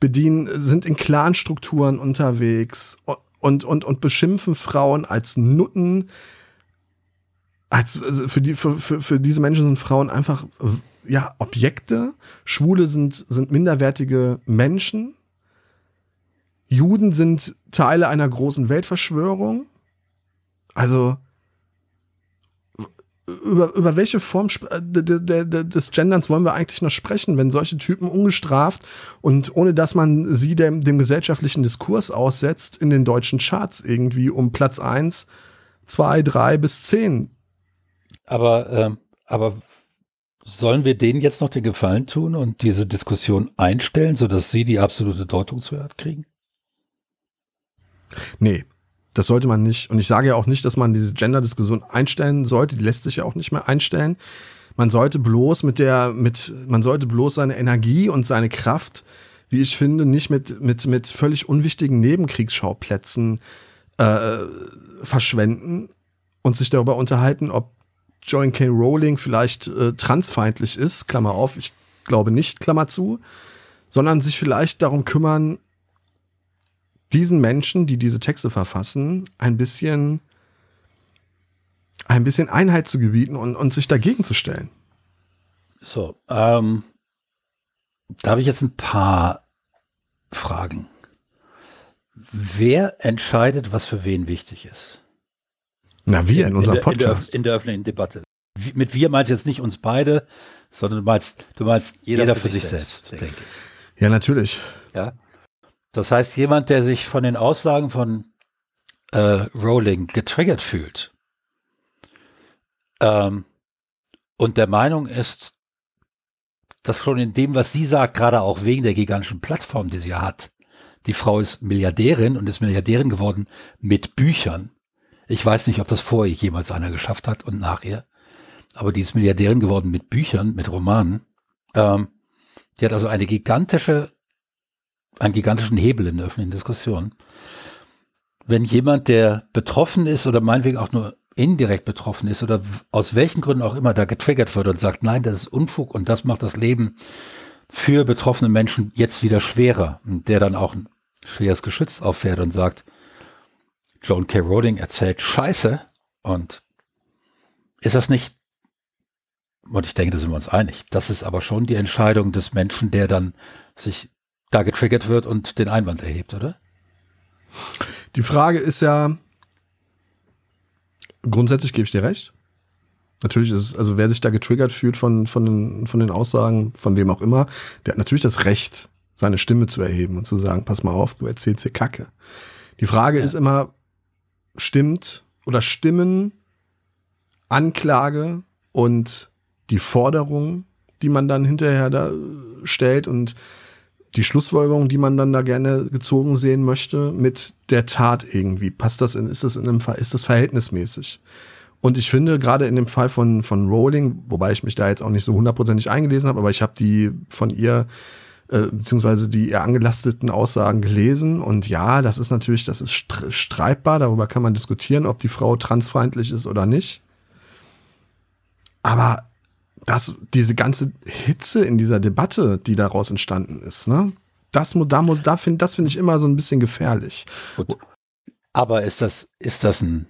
bedienen, sind in Clanstrukturen unterwegs und, und, und beschimpfen Frauen als Nutten. Als, also für, die, für, für, für diese Menschen sind Frauen einfach ja, Objekte. Schwule sind, sind minderwertige Menschen. Juden sind Teile einer großen Weltverschwörung. Also, über, über welche Form äh, des Genderns wollen wir eigentlich noch sprechen, wenn solche Typen ungestraft und ohne dass man sie dem, dem gesellschaftlichen Diskurs aussetzt, in den deutschen Charts irgendwie um Platz 1, 2, 3 bis 10. Aber, ähm, aber sollen wir denen jetzt noch den Gefallen tun und diese Diskussion einstellen, sodass sie die absolute Deutungswert kriegen? Nee, das sollte man nicht. Und ich sage ja auch nicht, dass man diese Gender-Diskussion einstellen sollte. Die lässt sich ja auch nicht mehr einstellen. Man sollte bloß mit der, mit, man sollte bloß seine Energie und seine Kraft, wie ich finde, nicht mit, mit, mit völlig unwichtigen Nebenkriegsschauplätzen äh, verschwenden und sich darüber unterhalten, ob Joan K. Rowling vielleicht äh, transfeindlich ist, Klammer auf, ich glaube nicht, Klammer zu, sondern sich vielleicht darum kümmern, diesen Menschen, die diese Texte verfassen, ein bisschen, ein bisschen Einheit zu gebieten und, und sich dagegen zu stellen. So, ähm, da habe ich jetzt ein paar Fragen. Wer entscheidet, was für wen wichtig ist? Na, wir in, in unserem Podcast. In der, in der, öffentlichen Debatte. Wie, mit wir meinst jetzt nicht uns beide, sondern du meinst, du meinst jeder, jeder für, sich selbst, selbst denke ich. Ja, natürlich. Ja. Das heißt, jemand, der sich von den Aussagen von äh, Rowling getriggert fühlt ähm, und der Meinung ist, dass schon in dem, was sie sagt, gerade auch wegen der gigantischen Plattform, die sie hat, die Frau ist Milliardärin und ist Milliardärin geworden mit Büchern. Ich weiß nicht, ob das vorher jemals einer geschafft hat und nachher, aber die ist Milliardärin geworden mit Büchern, mit Romanen. Ähm, die hat also eine gigantische einen gigantischen Hebel in der öffentlichen Diskussion. Wenn jemand, der betroffen ist oder meinetwegen auch nur indirekt betroffen ist oder aus welchen Gründen auch immer da getriggert wird und sagt, nein, das ist Unfug und das macht das Leben für betroffene Menschen jetzt wieder schwerer und der dann auch ein schweres Geschütz auffährt und sagt, Joan K. Rowling erzählt Scheiße und ist das nicht, und ich denke, da sind wir uns einig, das ist aber schon die Entscheidung des Menschen, der dann sich da getriggert wird und den Einwand erhebt, oder? Die Frage ist ja, grundsätzlich gebe ich dir recht. Natürlich ist es, also wer sich da getriggert fühlt von, von, den, von den Aussagen, von wem auch immer, der hat natürlich das Recht, seine Stimme zu erheben und zu sagen, pass mal auf, du erzählst hier Kacke. Die Frage ja. ist immer, stimmt oder stimmen Anklage und die Forderung, die man dann hinterher da stellt und die Schlussfolgerung, die man dann da gerne gezogen sehen möchte, mit der Tat irgendwie. Passt das in, ist das in einem Fall, ist das verhältnismäßig? Und ich finde, gerade in dem Fall von, von Rowling, wobei ich mich da jetzt auch nicht so hundertprozentig eingelesen habe, aber ich habe die von ihr, äh, beziehungsweise die ihr angelasteten Aussagen gelesen. Und ja, das ist natürlich, das ist streitbar, darüber kann man diskutieren, ob die Frau transfeindlich ist oder nicht. Aber dass diese ganze Hitze in dieser Debatte, die daraus entstanden ist, ne? Das, da, das finde ich immer so ein bisschen gefährlich. Gut. Aber ist das, ist das ein,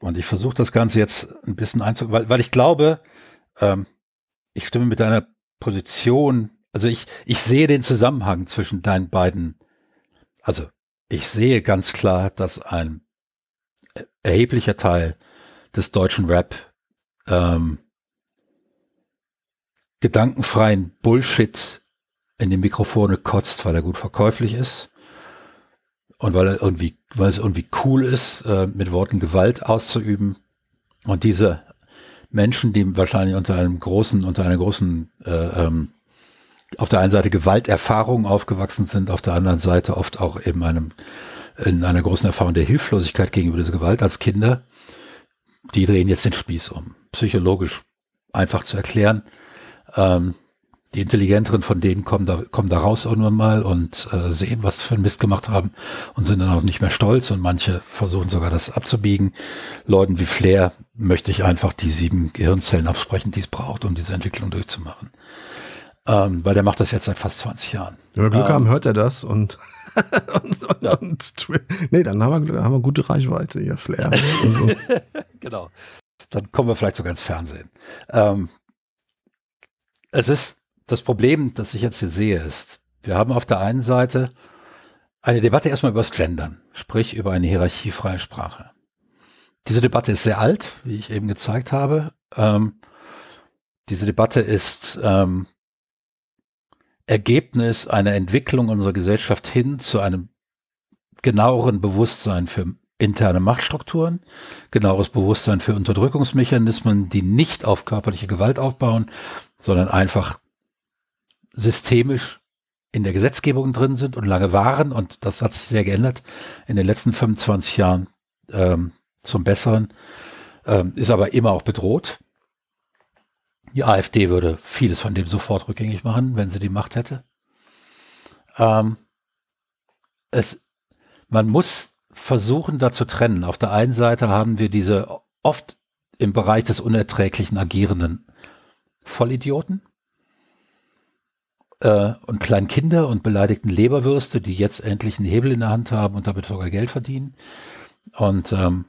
und ich versuche das Ganze jetzt ein bisschen einzugehen, weil, weil ich glaube, ähm, ich stimme mit deiner Position, also ich, ich sehe den Zusammenhang zwischen deinen beiden, also ich sehe ganz klar, dass ein erheblicher Teil des deutschen Rap ähm, gedankenfreien Bullshit in die Mikrofone kotzt, weil er gut verkäuflich ist und weil er irgendwie, weil es irgendwie cool ist, äh, mit Worten Gewalt auszuüben. Und diese Menschen, die wahrscheinlich unter einem großen, unter einer großen, äh, ähm, auf der einen Seite Gewalterfahrung aufgewachsen sind, auf der anderen Seite oft auch eben einem, in einer großen Erfahrung der Hilflosigkeit gegenüber dieser Gewalt als Kinder, die drehen jetzt den Spieß um. Psychologisch einfach zu erklären. Ähm, die Intelligenteren von denen kommen da, kommen da raus irgendwann mal und äh, sehen, was für ein Mist gemacht haben und sind dann auch nicht mehr stolz und manche versuchen sogar das abzubiegen. Leuten wie Flair möchte ich einfach die sieben Gehirnzellen absprechen, die es braucht, um diese Entwicklung durchzumachen. Ähm, weil der macht das jetzt seit fast 20 Jahren. Wenn wir Glück ähm, haben, hört er das und, <laughs> und, und, ja. und, nee, dann haben wir, haben wir gute Reichweite hier, Flair. Also. <laughs> genau. Dann kommen wir vielleicht sogar ins Fernsehen. Ähm, es ist das Problem, das ich jetzt hier sehe, ist, wir haben auf der einen Seite eine Debatte erstmal über das Gendern, sprich über eine hierarchiefreie Sprache. Diese Debatte ist sehr alt, wie ich eben gezeigt habe. Ähm, diese Debatte ist ähm, Ergebnis einer Entwicklung unserer Gesellschaft hin zu einem genaueren Bewusstsein für interne Machtstrukturen, genaueres Bewusstsein für Unterdrückungsmechanismen, die nicht auf körperliche Gewalt aufbauen, sondern einfach systemisch in der Gesetzgebung drin sind und lange waren, und das hat sich sehr geändert in den letzten 25 Jahren ähm, zum Besseren, ähm, ist aber immer auch bedroht. Die AfD würde vieles von dem sofort rückgängig machen, wenn sie die Macht hätte. Ähm, es, man muss versuchen, da zu trennen. Auf der einen Seite haben wir diese oft im Bereich des unerträglichen agierenden Vollidioten, äh, und kleinen Kinder und beleidigten Leberwürste, die jetzt endlich einen Hebel in der Hand haben und damit sogar Geld verdienen. Und, ähm,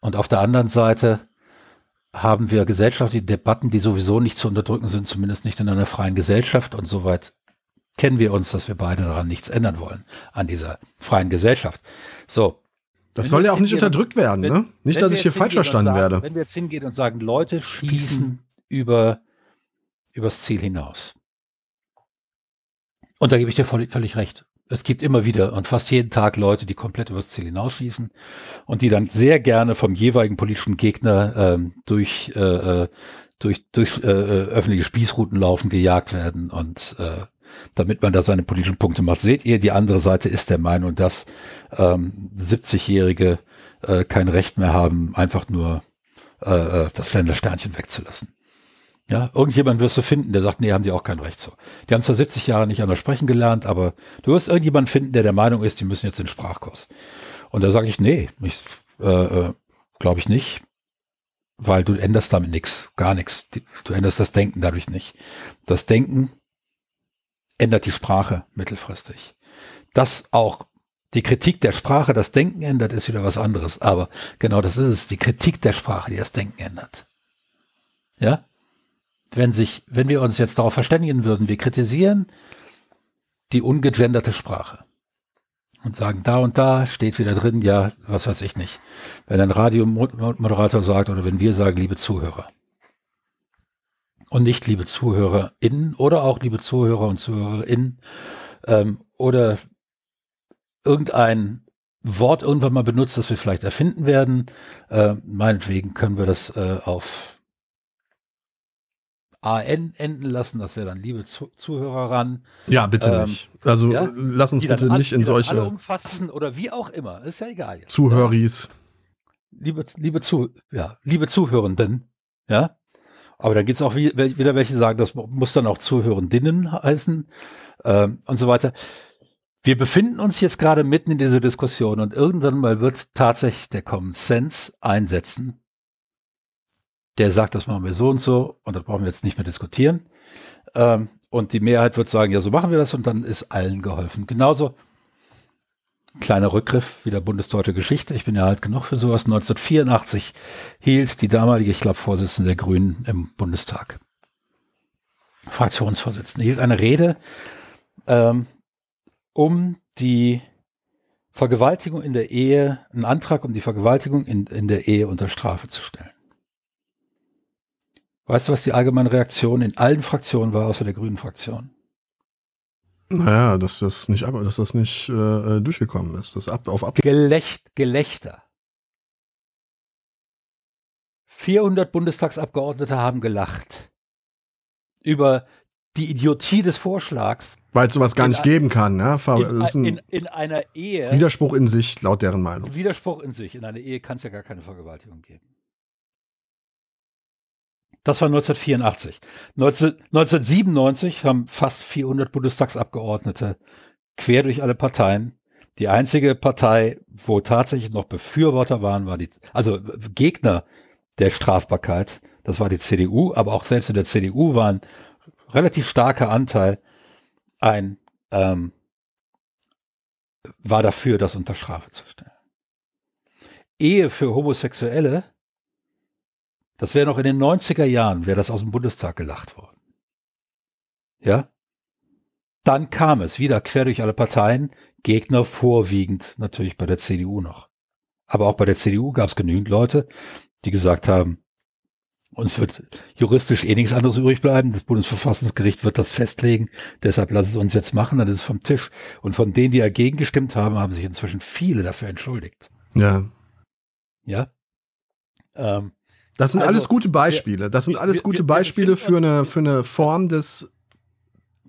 und auf der anderen Seite haben wir gesellschaftliche Debatten, die sowieso nicht zu unterdrücken sind, zumindest nicht in einer freien Gesellschaft. Und soweit kennen wir uns, dass wir beide daran nichts ändern wollen, an dieser freien Gesellschaft. So. Das soll ja auch nicht unterdrückt werden, wenn, ne? Nicht, dass ich hier falsch verstanden sagen, werde. Wenn wir jetzt hingehen und sagen, Leute schießen über, übers Ziel hinaus. Und da gebe ich dir völlig, völlig recht. Es gibt immer wieder und fast jeden Tag Leute, die komplett übers Ziel hinausschießen und die dann sehr gerne vom jeweiligen politischen Gegner ähm, durch, äh, äh durch, durch äh, äh, öffentliche Spießrouten laufen, gejagt werden und äh, damit man da seine politischen Punkte macht. Seht ihr, die andere Seite ist der Meinung, dass ähm, 70-Jährige äh, kein Recht mehr haben, einfach nur äh, äh das Ländersternchen wegzulassen. Ja, irgendjemand wirst du finden, der sagt, nee, haben die auch kein Recht so. Die haben zwar 70 Jahre nicht anders sprechen gelernt, aber du wirst irgendjemand finden, der der Meinung ist, die müssen jetzt in den Sprachkurs. Und da sage ich, nee, ich, äh, äh, glaube ich nicht, weil du änderst damit nichts, gar nichts. Du änderst das Denken dadurch nicht. Das Denken ändert die Sprache mittelfristig. Dass auch die Kritik der Sprache das Denken ändert, ist wieder was anderes. Aber genau das ist es, die Kritik der Sprache, die das Denken ändert. Ja? Wenn sich, wenn wir uns jetzt darauf verständigen würden, wir kritisieren die ungegenderte Sprache und sagen, da und da steht wieder drin, ja, was weiß ich nicht. Wenn ein Radiomoderator sagt oder wenn wir sagen, liebe Zuhörer. Und nicht liebe ZuhörerInnen oder auch liebe Zuhörer und ZuhörerInnen ähm, oder irgendein Wort irgendwann mal benutzt, das wir vielleicht erfinden werden. Äh, meinetwegen können wir das äh, auf AN enden lassen, das wäre dann liebe Zu Zuhörer ran. Ja, bitte ähm, nicht. Also ja? lass uns bitte nicht in solche alle umfassen oder wie auch immer, ist ja egal. Jetzt. Zuhöris. Liebe, liebe zu, ja, liebe Zuhörenden, ja. Aber dann gibt es auch wieder welche sagen, das muss dann auch Zuhörendinnen heißen ähm, und so weiter. Wir befinden uns jetzt gerade mitten in dieser Diskussion und irgendwann mal wird tatsächlich der Common Sense einsetzen der sagt, das machen wir so und so und das brauchen wir jetzt nicht mehr diskutieren. Ähm, und die Mehrheit wird sagen, ja, so machen wir das und dann ist allen geholfen. Genauso, kleiner Rückgriff, wieder bundesdeutsche Geschichte. Ich bin ja alt genug für sowas. 1984 hielt die damalige, ich glaube, Vorsitzende der Grünen im Bundestag, Fraktionsvorsitzende, hielt eine Rede, ähm, um die Vergewaltigung in der Ehe, einen Antrag um die Vergewaltigung in, in der Ehe unter Strafe zu stellen. Weißt du, was die allgemeine Reaktion in allen Fraktionen war, außer der grünen Fraktion? Naja, dass das nicht, dass das nicht äh, durchgekommen ist. Das ab, auf ab Gelächt, Gelächter. 400 Bundestagsabgeordnete haben gelacht über die Idiotie des Vorschlags. Weil es sowas gar nicht geben kann. Ne? In, in, in einer Ehe. Widerspruch in sich, laut deren Meinung. Widerspruch in sich. In einer Ehe kann es ja gar keine Vergewaltigung geben. Das war 1984. 19, 1997 haben fast 400 Bundestagsabgeordnete quer durch alle Parteien. Die einzige Partei, wo tatsächlich noch Befürworter waren, war die, also Gegner der Strafbarkeit, das war die CDU, aber auch selbst in der CDU war ein relativ starker Anteil ein, ähm, war dafür, das unter Strafe zu stellen. Ehe für Homosexuelle das wäre noch in den 90er Jahren, wäre das aus dem Bundestag gelacht worden. Ja? Dann kam es wieder quer durch alle Parteien, Gegner vorwiegend natürlich bei der CDU noch. Aber auch bei der CDU gab es genügend Leute, die gesagt haben, uns wird juristisch eh nichts anderes übrig bleiben. Das Bundesverfassungsgericht wird das festlegen. Deshalb lass es uns jetzt machen, dann ist es vom Tisch. Und von denen, die dagegen gestimmt haben, haben sich inzwischen viele dafür entschuldigt. Ja. Ja. Ähm, das sind also, alles gute Beispiele. Das sind alles wir, gute wir, Beispiele für eine, für eine Form des,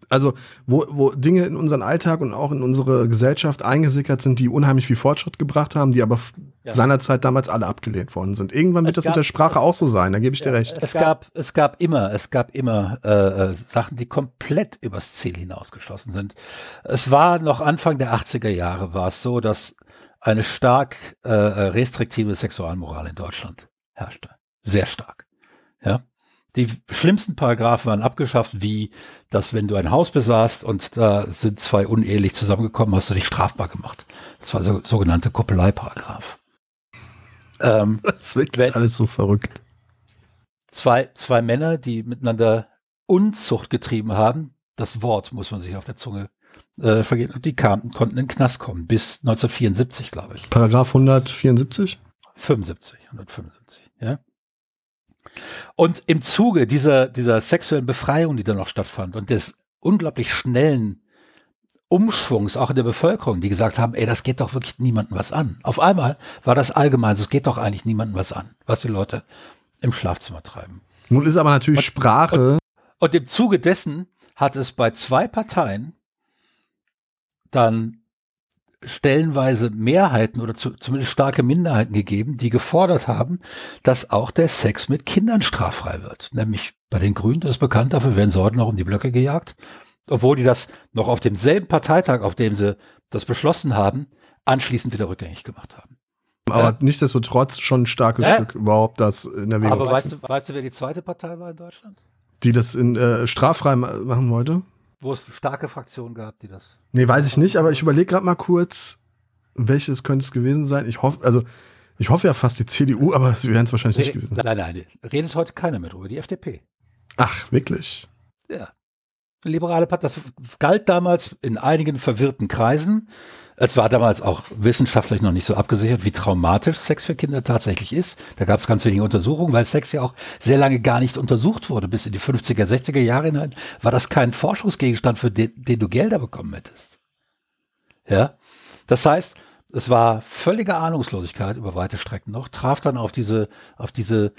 also wo, wo Dinge in unseren Alltag und auch in unsere Gesellschaft eingesickert sind, die unheimlich viel Fortschritt gebracht haben, die aber ja. seinerzeit damals alle abgelehnt worden sind. Irgendwann wird es das mit der Sprache auch so sein, da gebe ich ja, dir recht. Es gab, es gab immer, es gab immer äh, äh, Sachen, die komplett übers Ziel hinausgeschossen sind. Es war noch Anfang der 80er Jahre war es so, dass eine stark äh, äh restriktive Sexualmoral in Deutschland herrschte sehr stark. Ja. Die schlimmsten Paragraphen waren abgeschafft, wie, dass wenn du ein Haus besaßt und da sind zwei unehelich zusammengekommen, hast du dich strafbar gemacht. Das war der so, sogenannte Koppeleieparagraph. Ähm, <laughs> das ist wirklich wenn, alles so verrückt. Zwei, zwei Männer, die miteinander Unzucht getrieben haben, das Wort muss man sich auf der Zunge äh, vergehen, die kamen, konnten in den Knast kommen, bis 1974, glaube ich. Paragraph 174? 75, 175, ja. Und im Zuge dieser, dieser sexuellen Befreiung, die da noch stattfand und des unglaublich schnellen Umschwungs auch in der Bevölkerung, die gesagt haben, ey, das geht doch wirklich niemandem was an. Auf einmal war das allgemein, es geht doch eigentlich niemandem was an, was die Leute im Schlafzimmer treiben. Nun ist aber natürlich und, Sprache. Und, und im Zuge dessen hat es bei zwei Parteien dann stellenweise Mehrheiten oder zu, zumindest starke Minderheiten gegeben, die gefordert haben, dass auch der Sex mit Kindern straffrei wird. Nämlich bei den Grünen, das ist bekannt, dafür werden Sorten auch um die Blöcke gejagt. Obwohl die das noch auf demselben Parteitag, auf dem sie das beschlossen haben, anschließend wieder rückgängig gemacht haben. Aber ja. nichtsdestotrotz schon ein starkes ja. Stück überhaupt das in der Erwägung. Aber weißt du, weißt du, wer die zweite Partei war in Deutschland? Die das in äh, straffrei machen wollte? Wo es starke Fraktionen gab, die das. Nee, weiß ich nicht, aber ich überlege gerade mal kurz, welches könnte es gewesen sein. Ich hoffe, also ich hoffe ja fast die CDU, aber sie werden es wahrscheinlich nicht gewesen. Nein, nein, redet heute keiner mehr drüber, die FDP. Ach, wirklich? Ja. Liberale Partei, das galt damals in einigen verwirrten Kreisen es war damals auch wissenschaftlich noch nicht so abgesichert, wie traumatisch Sex für Kinder tatsächlich ist. Da gab es ganz wenige Untersuchungen, weil Sex ja auch sehr lange gar nicht untersucht wurde. Bis in die 50er, 60er Jahre hinein war das kein Forschungsgegenstand, für den, den du Gelder bekommen hättest. Ja. Das heißt, es war völlige Ahnungslosigkeit über weite Strecken noch, traf dann auf diese, auf diese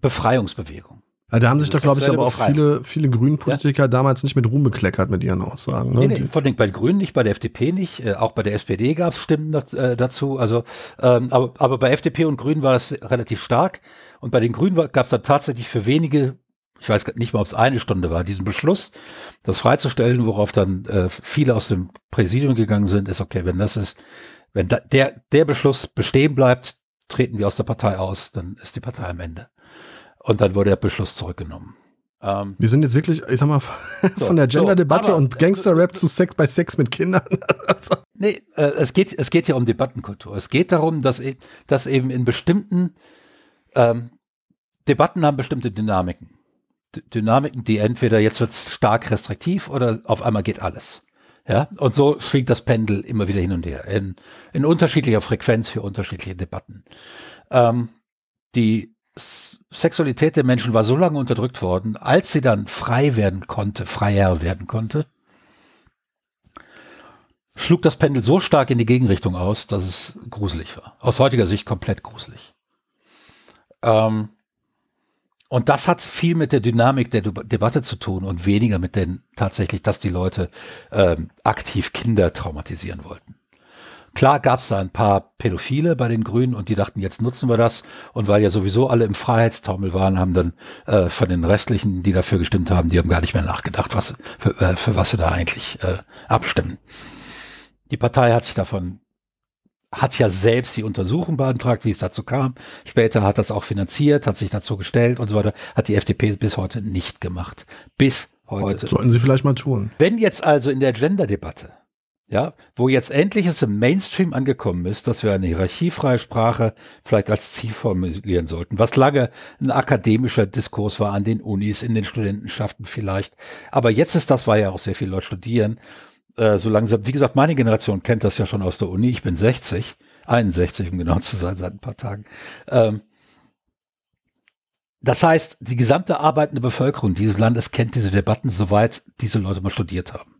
Befreiungsbewegung. Ja, da haben sich doch, glaube ich, aber auch viele, viele Grünen-Politiker ja? damals nicht mit Ruhm bekleckert mit ihren Aussagen. Ne? Nee, nee, vor allem bei den Grünen nicht, bei der FDP nicht, äh, auch bei der SPD gab es Stimmen äh, dazu. Also, ähm, aber, aber bei FDP und Grünen war das relativ stark. Und bei den Grünen gab es dann tatsächlich für wenige, ich weiß nicht mal, ob es eine Stunde war, diesen Beschluss, das freizustellen, worauf dann äh, viele aus dem Präsidium gegangen sind, ist okay, wenn das ist, wenn da, der, der Beschluss bestehen bleibt, treten wir aus der Partei aus, dann ist die Partei am Ende. Und dann wurde der Beschluss zurückgenommen. Ähm, wir sind jetzt wirklich, ich sag mal, so, von der Gender-Debatte so, und Gangster-Rap zu Sex bei Sex mit Kindern. <laughs> also. Nee, äh, es, geht, es geht ja um Debattenkultur. Es geht darum, dass, e, dass eben in bestimmten ähm, Debatten haben bestimmte Dynamiken. D Dynamiken, die entweder jetzt wird es stark restriktiv oder auf einmal geht alles. Ja, und so schwingt das Pendel immer wieder hin und her in, in unterschiedlicher Frequenz für unterschiedliche Debatten. Ähm, die Sexualität der Menschen war so lange unterdrückt worden, als sie dann frei werden konnte, freier werden konnte, schlug das Pendel so stark in die Gegenrichtung aus, dass es gruselig war. Aus heutiger Sicht komplett gruselig. Ähm, und das hat viel mit der Dynamik der Debatte zu tun und weniger mit den tatsächlich, dass die Leute ähm, aktiv Kinder traumatisieren wollten. Klar gab es da ein paar Pädophile bei den Grünen und die dachten, jetzt nutzen wir das. Und weil ja sowieso alle im Freiheitstaumel waren, haben dann äh, von den restlichen, die dafür gestimmt haben, die haben gar nicht mehr nachgedacht, was für, äh, für was sie da eigentlich äh, abstimmen. Die Partei hat sich davon hat ja selbst die Untersuchung beantragt, wie es dazu kam. Später hat das auch finanziert, hat sich dazu gestellt und so weiter. Hat die FDP bis heute nicht gemacht. Bis heute. Sollten sie vielleicht mal tun. Wenn jetzt also in der Gender-Debatte ja, wo jetzt endlich es im Mainstream angekommen ist, dass wir eine hierarchiefreie Sprache vielleicht als Ziel formulieren sollten, was lange ein akademischer Diskurs war an den Unis, in den Studentenschaften vielleicht. Aber jetzt ist das, weil ja auch sehr viele Leute studieren, äh, so langsam, wie gesagt, meine Generation kennt das ja schon aus der Uni, ich bin 60, 61, um genau zu sein, seit ein paar Tagen. Ähm, das heißt, die gesamte arbeitende Bevölkerung dieses Landes kennt diese Debatten, soweit diese Leute mal studiert haben.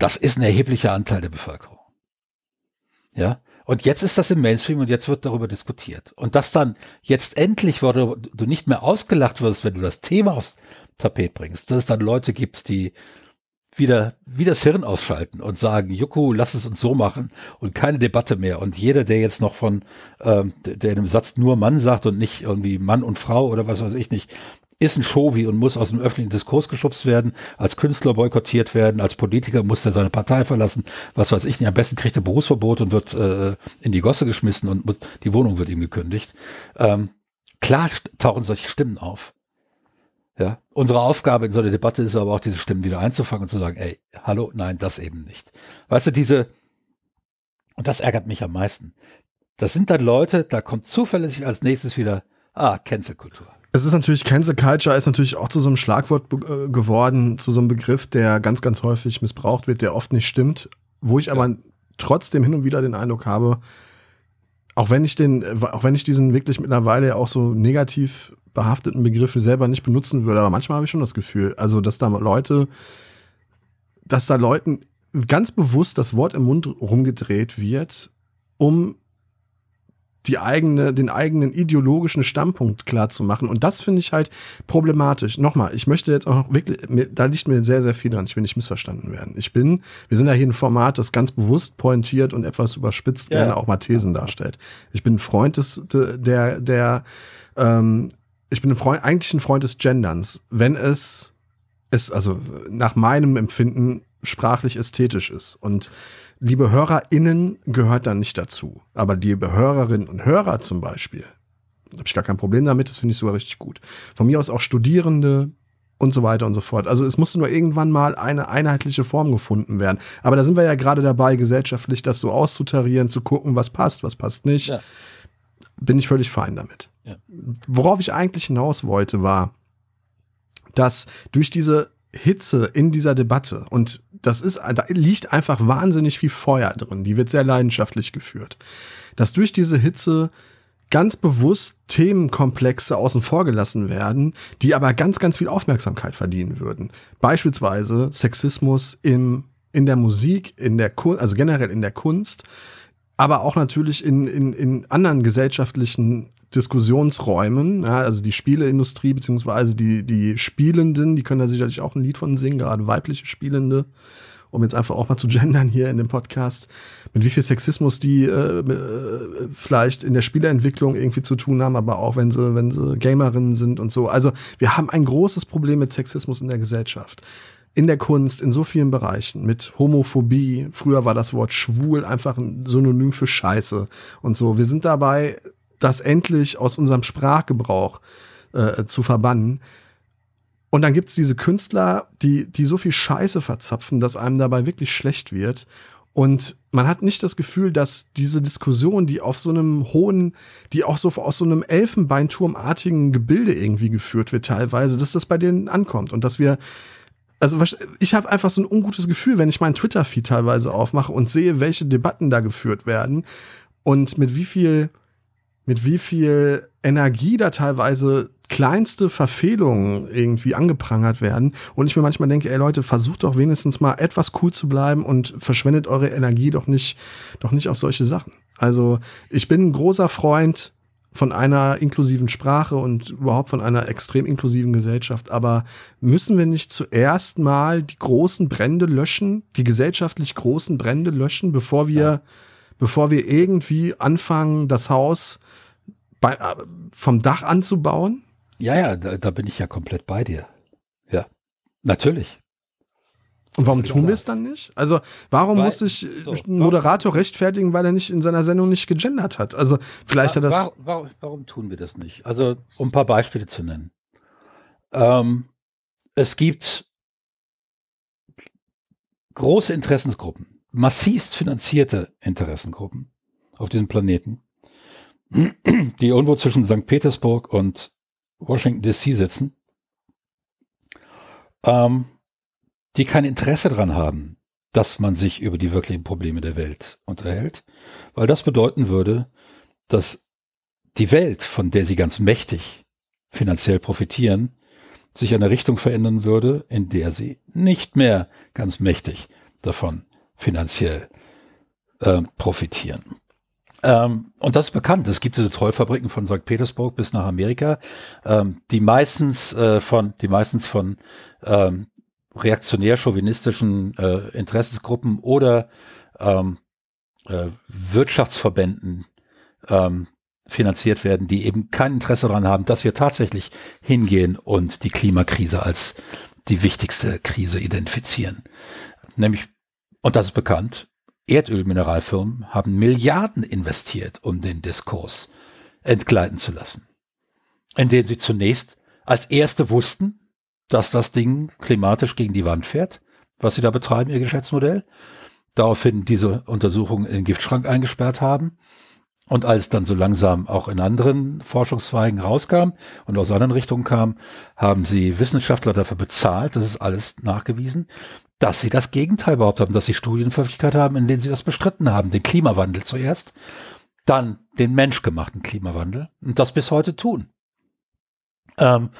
Das ist ein erheblicher Anteil der Bevölkerung. Ja. Und jetzt ist das im Mainstream und jetzt wird darüber diskutiert. Und dass dann jetzt endlich, wo du, du nicht mehr ausgelacht wirst, wenn du das Thema aufs Tapet bringst, dass es dann Leute gibt, die wieder, wie das Hirn ausschalten und sagen, Juku, lass es uns so machen und keine Debatte mehr. Und jeder, der jetzt noch von, ähm, der in einem Satz nur Mann sagt und nicht irgendwie Mann und Frau oder was weiß ich nicht, ist ein Showy und muss aus dem öffentlichen Diskurs geschubst werden, als Künstler boykottiert werden, als Politiker muss er seine Partei verlassen, was weiß ich nicht, am besten kriegt er Berufsverbot und wird äh, in die Gosse geschmissen und muss, die Wohnung wird ihm gekündigt. Ähm, klar tauchen solche Stimmen auf. Ja, unsere Aufgabe in so einer Debatte ist aber auch, diese Stimmen wieder einzufangen und zu sagen, ey, hallo, nein, das eben nicht. Weißt du, diese, und das ärgert mich am meisten. Das sind dann Leute, da kommt zuverlässig als nächstes wieder, ah, Cancel-Kultur. Es ist natürlich, Cancel Culture ist natürlich auch zu so einem Schlagwort äh, geworden, zu so einem Begriff, der ganz, ganz häufig missbraucht wird, der oft nicht stimmt, wo ich aber trotzdem hin und wieder den Eindruck habe, auch wenn ich den, auch wenn ich diesen wirklich mittlerweile auch so negativ behafteten Begriff selber nicht benutzen würde, aber manchmal habe ich schon das Gefühl, also dass da Leute, dass da Leuten ganz bewusst das Wort im Mund rumgedreht wird, um die eigene, den eigenen ideologischen Standpunkt klar zu machen. Und das finde ich halt problematisch. Nochmal, ich möchte jetzt auch wirklich, da liegt mir sehr, sehr viel dran. Ich will nicht missverstanden werden. Ich bin, wir sind ja hier ein Format, das ganz bewusst pointiert und etwas überspitzt ja. gerne auch mal Thesen darstellt. Ich bin ein Freund des, der, der, ähm, ich bin ein Freund, eigentlich ein Freund des Genderns, wenn es, es, also nach meinem Empfinden sprachlich ästhetisch ist. Und liebe HörerInnen gehört dann nicht dazu. Aber liebe Hörerinnen und Hörer zum Beispiel, habe ich gar kein Problem damit, das finde ich sogar richtig gut. Von mir aus auch Studierende und so weiter und so fort. Also es musste nur irgendwann mal eine einheitliche Form gefunden werden. Aber da sind wir ja gerade dabei, gesellschaftlich das so auszutarieren, zu gucken, was passt, was passt nicht. Ja. Bin ich völlig fein damit. Ja. Worauf ich eigentlich hinaus wollte, war, dass durch diese Hitze in dieser Debatte und das ist, da liegt einfach wahnsinnig viel Feuer drin. Die wird sehr leidenschaftlich geführt. Dass durch diese Hitze ganz bewusst Themenkomplexe außen vor gelassen werden, die aber ganz, ganz viel Aufmerksamkeit verdienen würden. Beispielsweise Sexismus im, in der Musik, in der Kunst, also generell in der Kunst, aber auch natürlich in, in, in anderen gesellschaftlichen Diskussionsräumen, ja, also die Spieleindustrie beziehungsweise die, die Spielenden, die können da sicherlich auch ein Lied von singen, gerade weibliche Spielende, um jetzt einfach auch mal zu gendern hier in dem Podcast, mit wie viel Sexismus die äh, äh, vielleicht in der Spieleentwicklung irgendwie zu tun haben, aber auch wenn sie, wenn sie Gamerinnen sind und so. Also wir haben ein großes Problem mit Sexismus in der Gesellschaft in der Kunst, in so vielen Bereichen, mit Homophobie. Früher war das Wort schwul einfach ein Synonym für Scheiße und so. Wir sind dabei, das endlich aus unserem Sprachgebrauch äh, zu verbannen. Und dann gibt's diese Künstler, die, die so viel Scheiße verzapfen, dass einem dabei wirklich schlecht wird. Und man hat nicht das Gefühl, dass diese Diskussion, die auf so einem hohen, die auch so aus so einem Elfenbeinturmartigen Gebilde irgendwie geführt wird teilweise, dass das bei denen ankommt und dass wir also ich habe einfach so ein ungutes Gefühl, wenn ich meinen Twitter-Feed teilweise aufmache und sehe, welche Debatten da geführt werden und mit wie viel mit wie viel Energie da teilweise kleinste Verfehlungen irgendwie angeprangert werden. Und ich mir manchmal denke, ey Leute, versucht doch wenigstens mal etwas cool zu bleiben und verschwendet eure Energie doch nicht, doch nicht auf solche Sachen. Also ich bin ein großer Freund von einer inklusiven Sprache und überhaupt von einer extrem inklusiven Gesellschaft. Aber müssen wir nicht zuerst mal die großen Brände löschen, die gesellschaftlich großen Brände löschen, bevor wir, ja. bevor wir irgendwie anfangen, das Haus bei, äh, vom Dach anzubauen? Ja, ja, da, da bin ich ja komplett bei dir. Ja, natürlich. Und warum tun wir es dann nicht? Also, warum weil, muss sich so, ein Moderator warum, rechtfertigen, weil er nicht in seiner Sendung nicht gegendert hat? Also, vielleicht war, hat das. Warum, warum, tun wir das nicht? Also, um ein paar Beispiele zu nennen. Ähm, es gibt große Interessensgruppen, massivst finanzierte Interessengruppen auf diesem Planeten, die irgendwo zwischen St. Petersburg und Washington DC sitzen. Ähm, die kein Interesse daran haben, dass man sich über die wirklichen Probleme der Welt unterhält, weil das bedeuten würde, dass die Welt, von der sie ganz mächtig finanziell profitieren, sich in eine Richtung verändern würde, in der sie nicht mehr ganz mächtig davon finanziell äh, profitieren. Ähm, und das ist bekannt. Es gibt diese Trollfabriken von St. Petersburg bis nach Amerika, ähm, die meistens äh, von, die meistens von ähm, reaktionär-chauvinistischen äh, Interessensgruppen oder ähm, äh, Wirtschaftsverbänden ähm, finanziert werden, die eben kein Interesse daran haben, dass wir tatsächlich hingehen und die Klimakrise als die wichtigste Krise identifizieren. Nämlich, und das ist bekannt, Erdölmineralfirmen haben Milliarden investiert, um den Diskurs entgleiten zu lassen. Indem sie zunächst als erste wussten, dass das Ding klimatisch gegen die Wand fährt, was sie da betreiben, ihr Geschäftsmodell. Daraufhin diese Untersuchung in den Giftschrank eingesperrt haben. Und als dann so langsam auch in anderen Forschungszweigen rauskam und aus anderen Richtungen kam, haben sie Wissenschaftler dafür bezahlt, das ist alles nachgewiesen, dass sie das Gegenteil behauptet haben, dass sie Studien veröffentlicht haben, in denen sie das bestritten haben. Den Klimawandel zuerst, dann den menschgemachten Klimawandel und das bis heute tun. Ähm,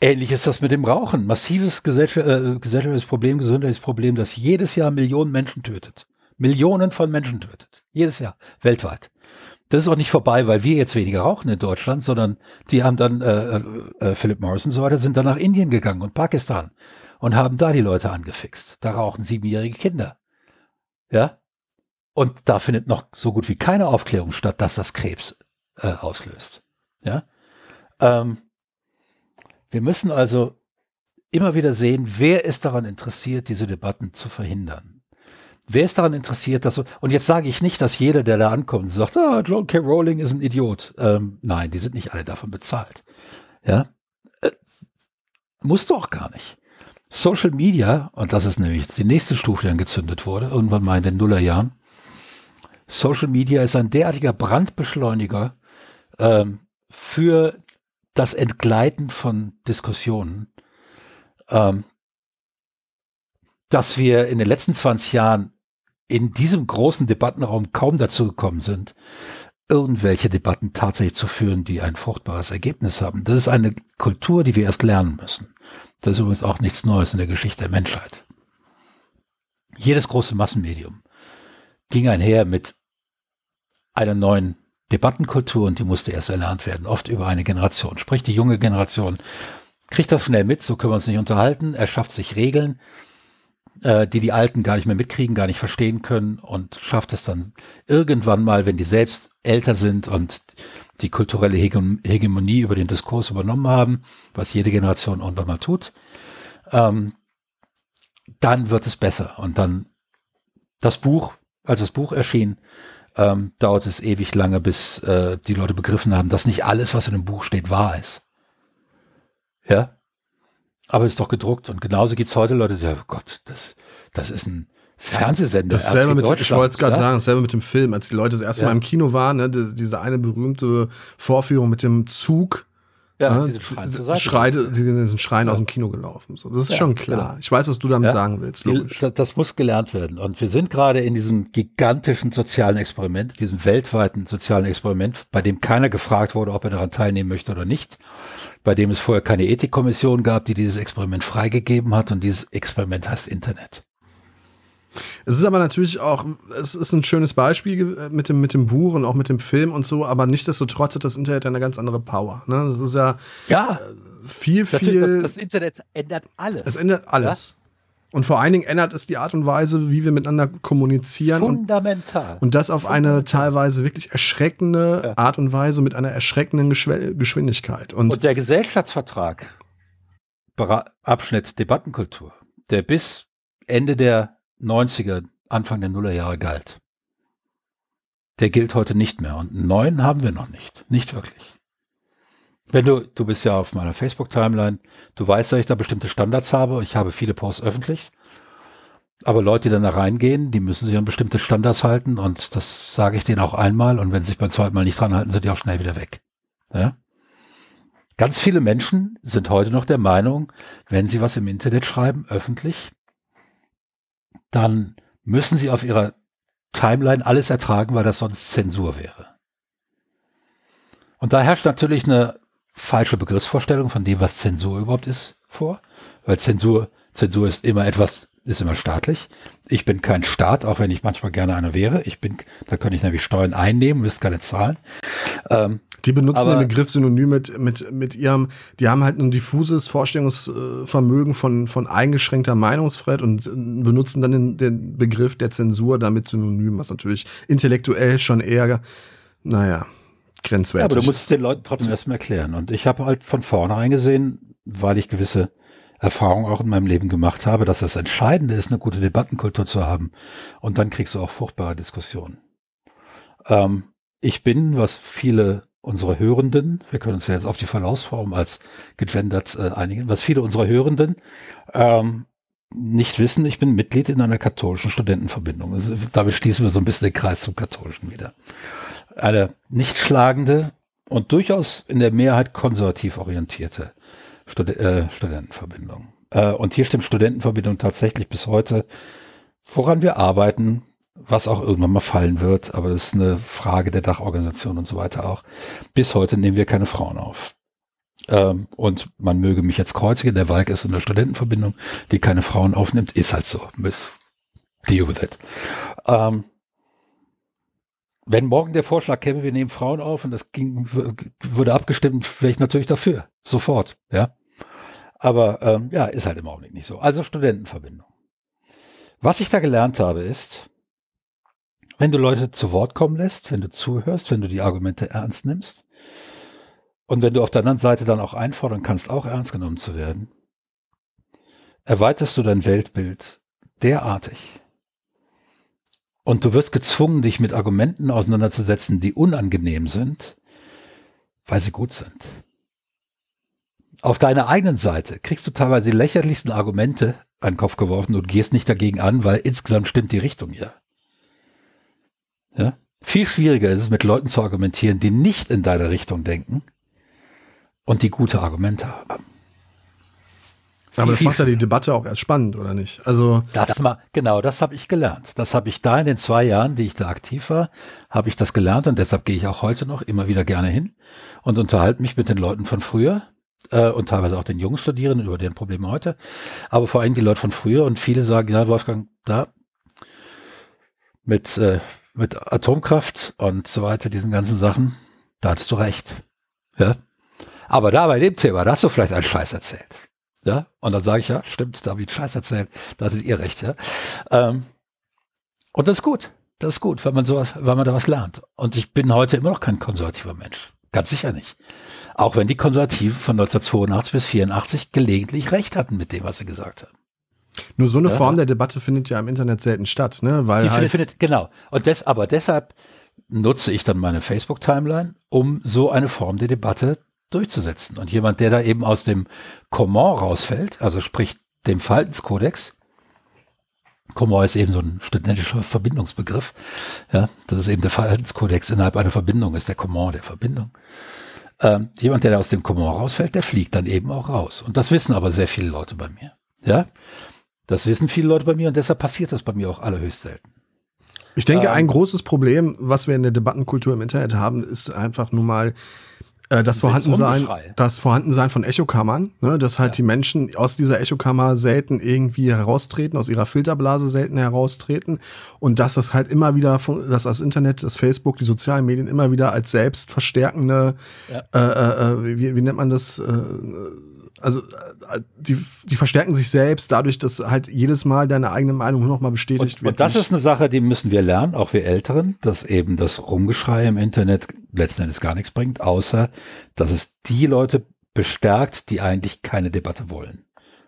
Ähnlich ist das mit dem Rauchen. Massives gesellschaftliches, äh, gesellschaftliches Problem, gesundheitliches Problem, das jedes Jahr Millionen Menschen tötet. Millionen von Menschen tötet. Jedes Jahr. Weltweit. Das ist auch nicht vorbei, weil wir jetzt weniger rauchen in Deutschland, sondern die haben dann, äh, äh, Philip Morris und so weiter, sind dann nach Indien gegangen und Pakistan und haben da die Leute angefixt. Da rauchen siebenjährige Kinder. Ja? Und da findet noch so gut wie keine Aufklärung statt, dass das Krebs äh, auslöst. Ja? Ähm, wir müssen also immer wieder sehen, wer ist daran interessiert, diese Debatten zu verhindern. Wer ist daran interessiert, dass und jetzt sage ich nicht, dass jeder, der da ankommt, sagt, ah, John K. Rowling ist ein Idiot. Ähm, nein, die sind nicht alle davon bezahlt. Ja, äh, musst du auch gar nicht. Social Media, und das ist nämlich die nächste Stufe, die angezündet wurde, irgendwann mal in den Nullerjahren. Social Media ist ein derartiger Brandbeschleuniger ähm, für das Entgleiten von Diskussionen, ähm, dass wir in den letzten 20 Jahren in diesem großen Debattenraum kaum dazu gekommen sind, irgendwelche Debatten tatsächlich zu führen, die ein fruchtbares Ergebnis haben. Das ist eine Kultur, die wir erst lernen müssen. Das ist übrigens auch nichts Neues in der Geschichte der Menschheit. Jedes große Massenmedium ging einher mit einer neuen Debattenkultur und die musste erst erlernt werden, oft über eine Generation. Sprich, die junge Generation kriegt das schnell mit, so können wir uns nicht unterhalten, er schafft sich Regeln, äh, die die Alten gar nicht mehr mitkriegen, gar nicht verstehen können und schafft es dann irgendwann mal, wenn die selbst älter sind und die kulturelle Hegemonie über den Diskurs übernommen haben, was jede Generation irgendwann mal tut, ähm, dann wird es besser. Und dann das Buch, als das Buch erschien, ähm, dauert es ewig lange, bis äh, die Leute begriffen haben, dass nicht alles, was in dem Buch steht, wahr ist. Ja. Aber es ist doch gedruckt und genauso gibt es heute Leute, die sagen, oh Gott, das, das ist ein Fernsehsender. Das selber mit, ich wollte es gerade sagen, dasselbe mit dem Film, als die Leute das erste ja. Mal im Kino waren, ne, die, diese eine berühmte Vorführung mit dem Zug, Ja, diesen Schrein zur. Schreide, diesen Schrein ja. aus dem Kino gelaufen. So, das ist ja, schon klar. Genau. Ich weiß, was du damit ja. sagen willst. Logisch. Das, das, muss gelernt werden. Und wir sind gerade in diesem gigantischen sozialen Experiment, diesem weltweiten sozialen Experiment, bei dem keiner gefragt wurde, ob er daran teilnehmen möchte oder nicht, bei dem es vorher keine Ethikkommission gab, die dieses Experiment freigegeben hat. Und dieses Experiment heißt Internet. Es ist aber natürlich auch, es ist ein schönes Beispiel mit dem, mit dem Buch und auch mit dem Film und so, aber nichtsdestotrotz hat das Internet eine ganz andere Power. Ne? Das ist ja, ja. Äh, viel, viel. Das, das, Internet ändert alles. Es ändert alles. Und vor allen Dingen ändert es die Art und Weise, wie wir miteinander kommunizieren. Fundamental. Und, und das auf eine teilweise wirklich erschreckende ja. Art und Weise mit einer erschreckenden Geschwindigkeit. Und, und der Gesellschaftsvertrag, Abschnitt Debattenkultur, der bis Ende der 90er, Anfang der Nullerjahre galt. Der gilt heute nicht mehr und einen neuen haben wir noch nicht. Nicht wirklich. Wenn du, du bist ja auf meiner Facebook-Timeline, du weißt, dass ich da bestimmte Standards habe. Ich habe viele Posts öffentlich. Aber Leute, die dann da reingehen, die müssen sich an bestimmte Standards halten und das sage ich denen auch einmal und wenn sie sich beim zweiten Mal nicht dran halten, sind die auch schnell wieder weg. Ja? Ganz viele Menschen sind heute noch der Meinung, wenn sie was im Internet schreiben, öffentlich, dann müssen sie auf ihrer Timeline alles ertragen, weil das sonst Zensur wäre. Und da herrscht natürlich eine falsche Begriffsvorstellung von dem, was Zensur überhaupt ist, vor. Weil Zensur, Zensur ist immer etwas, ist immer staatlich. Ich bin kein Staat, auch wenn ich manchmal gerne einer wäre. Ich bin, da könnte ich nämlich Steuern einnehmen, müsste keine zahlen. Ähm, die benutzen den Begriff synonym mit, mit, mit ihrem, die haben halt ein diffuses Vorstellungsvermögen von, von eingeschränkter Meinungsfreiheit und benutzen dann den, den Begriff der Zensur damit synonym, was natürlich intellektuell schon eher, naja, grenzwertig ja, aber du musst es den Leuten trotzdem erstmal erklären. Und ich habe halt von vornherein gesehen, weil ich gewisse Erfahrungen auch in meinem Leben gemacht habe, dass das Entscheidende ist, eine gute Debattenkultur zu haben. Und dann kriegst du auch fruchtbare Diskussionen. Ähm, ich bin, was viele unsere Hörenden, wir können uns ja jetzt auf die Verlaufsform als gegendert äh, einigen, was viele unserer Hörenden ähm, nicht wissen, ich bin Mitglied in einer katholischen Studentenverbindung. Also, damit schließen wir so ein bisschen den Kreis zum Katholischen wieder. Eine nicht schlagende und durchaus in der Mehrheit konservativ orientierte Stud äh, Studentenverbindung. Äh, und hier stimmt Studentenverbindung tatsächlich bis heute, woran wir arbeiten, was auch irgendwann mal fallen wird, aber das ist eine Frage der Dachorganisation und so weiter auch. Bis heute nehmen wir keine Frauen auf. Ähm, und man möge mich jetzt kreuzigen, der Walk ist in der Studentenverbindung, die keine Frauen aufnimmt, ist halt so. Miss deal with it. Ähm, wenn morgen der Vorschlag käme, wir nehmen Frauen auf und das ging, würde abgestimmt, wäre ich natürlich dafür. Sofort, ja. Aber ähm, ja, ist halt im Augenblick nicht so. Also Studentenverbindung. Was ich da gelernt habe, ist, wenn du Leute zu Wort kommen lässt, wenn du zuhörst, wenn du die Argumente ernst nimmst und wenn du auf der anderen Seite dann auch einfordern kannst, auch ernst genommen zu werden, erweiterst du dein Weltbild derartig. Und du wirst gezwungen, dich mit Argumenten auseinanderzusetzen, die unangenehm sind, weil sie gut sind. Auf deiner eigenen Seite kriegst du teilweise die lächerlichsten Argumente an den Kopf geworfen und gehst nicht dagegen an, weil insgesamt stimmt die Richtung ja. Ja? Viel schwieriger ist es, mit Leuten zu argumentieren, die nicht in deine Richtung denken und die gute Argumente haben. Aber das macht ja die Debatte auch erst spannend, oder nicht? Also das mal genau, das habe ich gelernt. Das habe ich da in den zwei Jahren, die ich da aktiv war, habe ich das gelernt und deshalb gehe ich auch heute noch immer wieder gerne hin und unterhalte mich mit den Leuten von früher äh, und teilweise auch den jungen Studierenden über deren Probleme heute, aber vor allem die Leute von früher und viele sagen, ja Wolfgang, da mit äh, mit Atomkraft und so weiter, diesen ganzen Sachen, da hattest du recht. Ja. Aber da bei dem Thema, da hast du vielleicht einen Scheiß erzählt. Ja. Und dann sage ich, ja, stimmt, da habe ich Scheiß erzählt, da hattet ihr recht, ja. Ähm, und das ist gut. Das ist gut, weil man so, weil man da was lernt. Und ich bin heute immer noch kein konservativer Mensch. Ganz sicher nicht. Auch wenn die Konservativen von 1982 bis 84 gelegentlich recht hatten mit dem, was sie gesagt haben. Nur so eine ja. Form der Debatte findet ja im Internet selten statt, ne? Weil Die halt findet, genau. Und des, aber deshalb nutze ich dann meine Facebook-Timeline, um so eine Form der Debatte durchzusetzen. Und jemand, der da eben aus dem Comment rausfällt, also sprich dem Verhaltenskodex, Comment ist eben so ein studentischer Verbindungsbegriff, ja, das ist eben der Verhaltenskodex innerhalb einer Verbindung, ist der Comment der Verbindung. Ähm, jemand, der aus dem Komor rausfällt, der fliegt dann eben auch raus. Und das wissen aber sehr viele Leute bei mir. Ja, das wissen viele Leute bei mir und deshalb passiert das bei mir auch allerhöchst selten. Ich denke, ähm, ein großes Problem, was wir in der Debattenkultur im Internet haben, ist einfach nur mal das Vorhandensein, das Vorhandensein von Echokammern, ne, dass halt ja. die Menschen aus dieser Echokammer selten irgendwie heraustreten, aus ihrer Filterblase selten heraustreten und dass das halt immer wieder, von, dass das Internet, das Facebook, die sozialen Medien immer wieder als selbstverstärkende, ja. äh, äh, wie, wie nennt man das, äh, also äh, die, die verstärken sich selbst dadurch, dass halt jedes Mal deine eigene Meinung nochmal bestätigt und, wird. Und das ist eine Sache, die müssen wir lernen, auch wir Älteren, dass eben das Rumgeschrei im Internet letzten Endes gar nichts bringt, außer dass es die Leute bestärkt, die eigentlich keine Debatte wollen.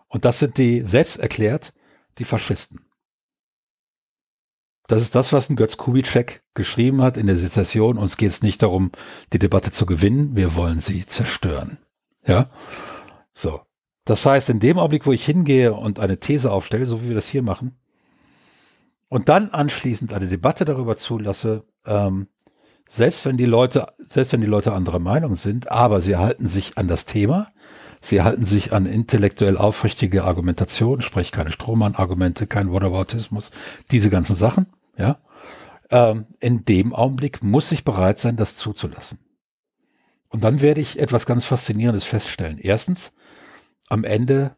Und das sind die, selbst erklärt, die Faschisten. Das ist das, was ein Götz Kubitschek geschrieben hat in der Sezession. Uns geht es nicht darum, die Debatte zu gewinnen, wir wollen sie zerstören. Ja. So. Das heißt, in dem Augenblick, wo ich hingehe und eine These aufstelle, so wie wir das hier machen, und dann anschließend eine Debatte darüber zulasse, ähm, selbst wenn die Leute, selbst wenn die Leute anderer Meinung sind, aber sie halten sich an das Thema, sie halten sich an intellektuell aufrichtige Argumentation, sprich keine Strohmann-Argumente, kein Whataboutismus, diese ganzen Sachen, ja. Ähm, in dem Augenblick muss ich bereit sein, das zuzulassen. Und dann werde ich etwas ganz Faszinierendes feststellen. Erstens, am Ende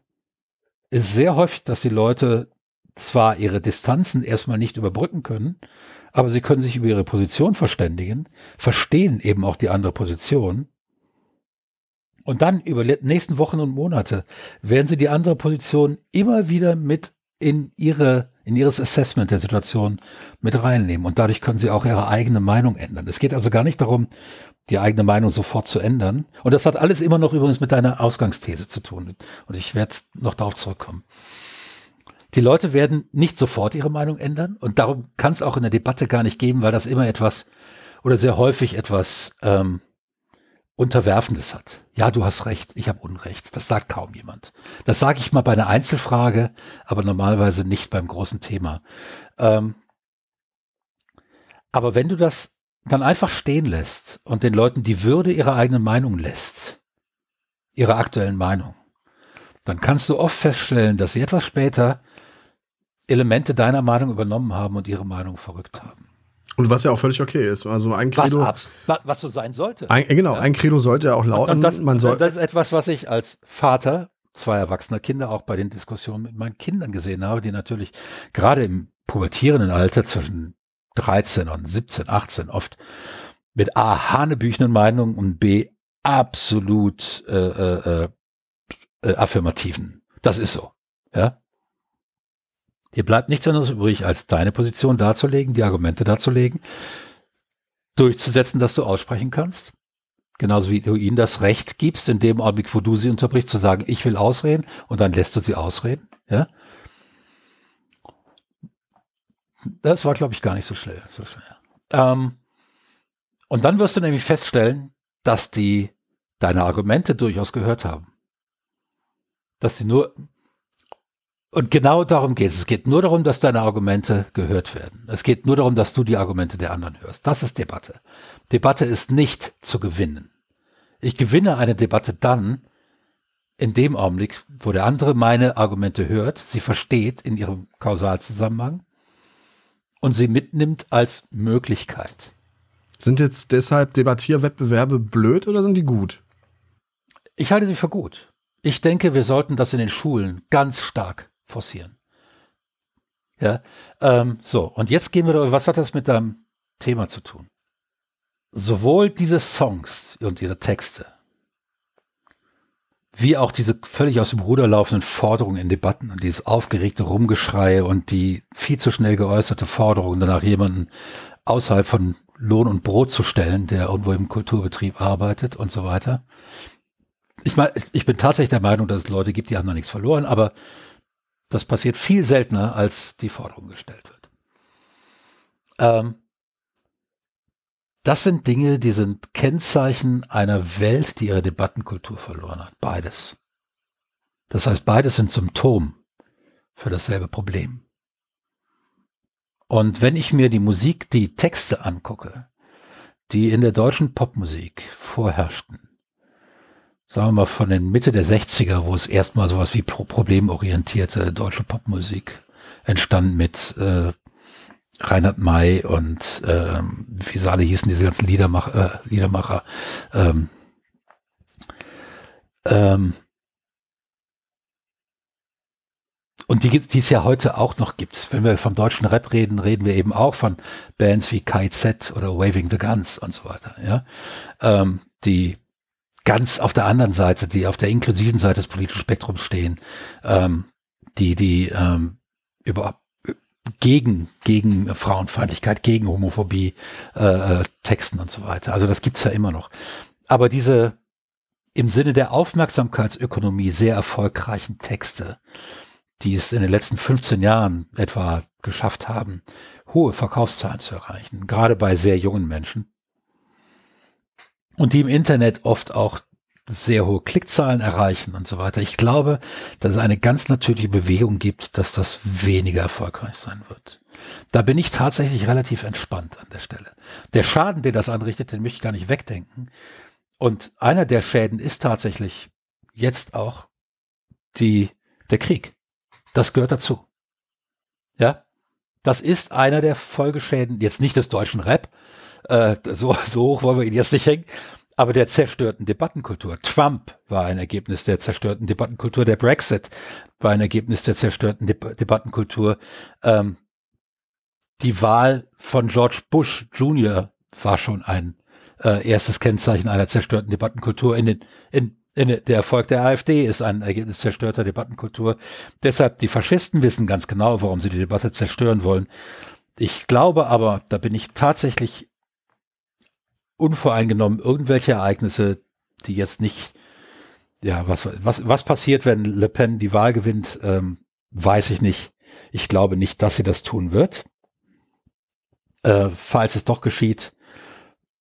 ist sehr häufig, dass die Leute zwar ihre Distanzen erstmal nicht überbrücken können, aber sie können sich über ihre Position verständigen, verstehen eben auch die andere Position. Und dann über die nächsten Wochen und Monate werden sie die andere Position immer wieder mit in ihre, in ihres Assessment der Situation mit reinnehmen. Und dadurch können sie auch ihre eigene Meinung ändern. Es geht also gar nicht darum, die eigene Meinung sofort zu ändern. Und das hat alles immer noch übrigens mit deiner Ausgangsthese zu tun. Und ich werde noch darauf zurückkommen. Die Leute werden nicht sofort ihre Meinung ändern. Und darum kann es auch in der Debatte gar nicht geben, weil das immer etwas oder sehr häufig etwas ähm, Unterwerfendes hat. Ja, du hast recht, ich habe Unrecht. Das sagt kaum jemand. Das sage ich mal bei einer Einzelfrage, aber normalerweise nicht beim großen Thema. Ähm, aber wenn du das dann einfach stehen lässt und den Leuten die Würde ihrer eigenen Meinung lässt, ihrer aktuellen Meinung, dann kannst du oft feststellen, dass sie etwas später Elemente deiner Meinung übernommen haben und ihre Meinung verrückt haben. Und was ja auch völlig okay ist. Also ein Credo. Was, was so sein sollte. Ein, genau, ja. ein Credo sollte ja auch lauten. Und das, man soll, das ist etwas, was ich als Vater zwei erwachsener Kinder auch bei den Diskussionen mit meinen Kindern gesehen habe, die natürlich gerade im pubertierenden Alter zwischen 13 und 17, 18 oft mit A, hanebüchenden Meinungen und B, absolut äh, äh, äh, affirmativen. Das ist so. Ja. Dir bleibt nichts anderes übrig, als deine Position darzulegen, die Argumente darzulegen, durchzusetzen, dass du aussprechen kannst. Genauso wie du ihnen das Recht gibst, in dem Augenblick, wo du sie unterbrichst, zu sagen, ich will ausreden, und dann lässt du sie ausreden. Ja. Das war, glaube ich, gar nicht so schwer. So schwer. Ähm, und dann wirst du nämlich feststellen, dass die deine Argumente durchaus gehört haben. Dass sie nur, und genau darum geht es. Es geht nur darum, dass deine Argumente gehört werden. Es geht nur darum, dass du die Argumente der anderen hörst. Das ist Debatte. Debatte ist nicht zu gewinnen. Ich gewinne eine Debatte dann, in dem Augenblick, wo der andere meine Argumente hört, sie versteht in ihrem Kausalzusammenhang und sie mitnimmt als Möglichkeit. Sind jetzt deshalb Debattierwettbewerbe blöd oder sind die gut? Ich halte sie für gut. Ich denke, wir sollten das in den Schulen ganz stark forcieren. Ja, ähm, so, und jetzt gehen wir, darüber, was hat das mit deinem Thema zu tun? Sowohl diese Songs und ihre Texte, wie auch diese völlig aus dem Ruder laufenden Forderungen in Debatten und dieses aufgeregte Rumgeschrei und die viel zu schnell geäußerte Forderung, danach jemanden außerhalb von Lohn und Brot zu stellen, der irgendwo im Kulturbetrieb arbeitet und so weiter. Ich meine, ich bin tatsächlich der Meinung, dass es Leute gibt, die haben noch nichts verloren, aber das passiert viel seltener, als die Forderung gestellt wird. Ähm, das sind Dinge, die sind Kennzeichen einer Welt, die ihre Debattenkultur verloren hat. Beides. Das heißt, beides sind Symptom für dasselbe Problem. Und wenn ich mir die Musik, die Texte angucke, die in der deutschen Popmusik vorherrschten, sagen wir mal, von den Mitte der 60er, wo es erstmal sowas wie problemorientierte deutsche Popmusik entstand mit äh, Reinhard May und ähm, wie sie alle hießen, diese ganzen Liedermacher, äh, Liedermacher ähm, ähm, und die, die es ja heute auch noch gibt. Wenn wir vom deutschen Rap reden, reden wir eben auch von Bands wie KZ oder Waving the Guns und so weiter. Ja, ähm, die ganz auf der anderen Seite, die auf der inklusiven Seite des politischen Spektrums stehen, ähm, die die ähm, überhaupt gegen gegen Frauenfeindlichkeit, gegen Homophobie äh, äh, Texten und so weiter. Also das gibt's ja immer noch. Aber diese im Sinne der Aufmerksamkeitsökonomie sehr erfolgreichen Texte, die es in den letzten 15 Jahren etwa geschafft haben, hohe Verkaufszahlen zu erreichen, gerade bei sehr jungen Menschen. Und die im Internet oft auch sehr hohe Klickzahlen erreichen und so weiter. Ich glaube, dass es eine ganz natürliche Bewegung gibt, dass das weniger erfolgreich sein wird. Da bin ich tatsächlich relativ entspannt an der Stelle. Der Schaden, den das anrichtet, den möchte ich gar nicht wegdenken. Und einer der Schäden ist tatsächlich jetzt auch die, der Krieg. Das gehört dazu. Ja, das ist einer der Folgeschäden, jetzt nicht des deutschen Rap, äh, so, so hoch wollen wir ihn jetzt nicht hängen, aber der zerstörten Debattenkultur. Trump war ein Ergebnis der zerstörten Debattenkultur. Der Brexit war ein Ergebnis der zerstörten De Debattenkultur. Ähm, die Wahl von George Bush Jr. war schon ein äh, erstes Kennzeichen einer zerstörten Debattenkultur. In den, in, in, der Erfolg der AfD ist ein Ergebnis zerstörter Debattenkultur. Deshalb, die Faschisten wissen ganz genau, warum sie die Debatte zerstören wollen. Ich glaube aber, da bin ich tatsächlich unvoreingenommen irgendwelche Ereignisse, die jetzt nicht, ja, was, was, was passiert, wenn Le Pen die Wahl gewinnt, ähm, weiß ich nicht. Ich glaube nicht, dass sie das tun wird. Äh, falls es doch geschieht,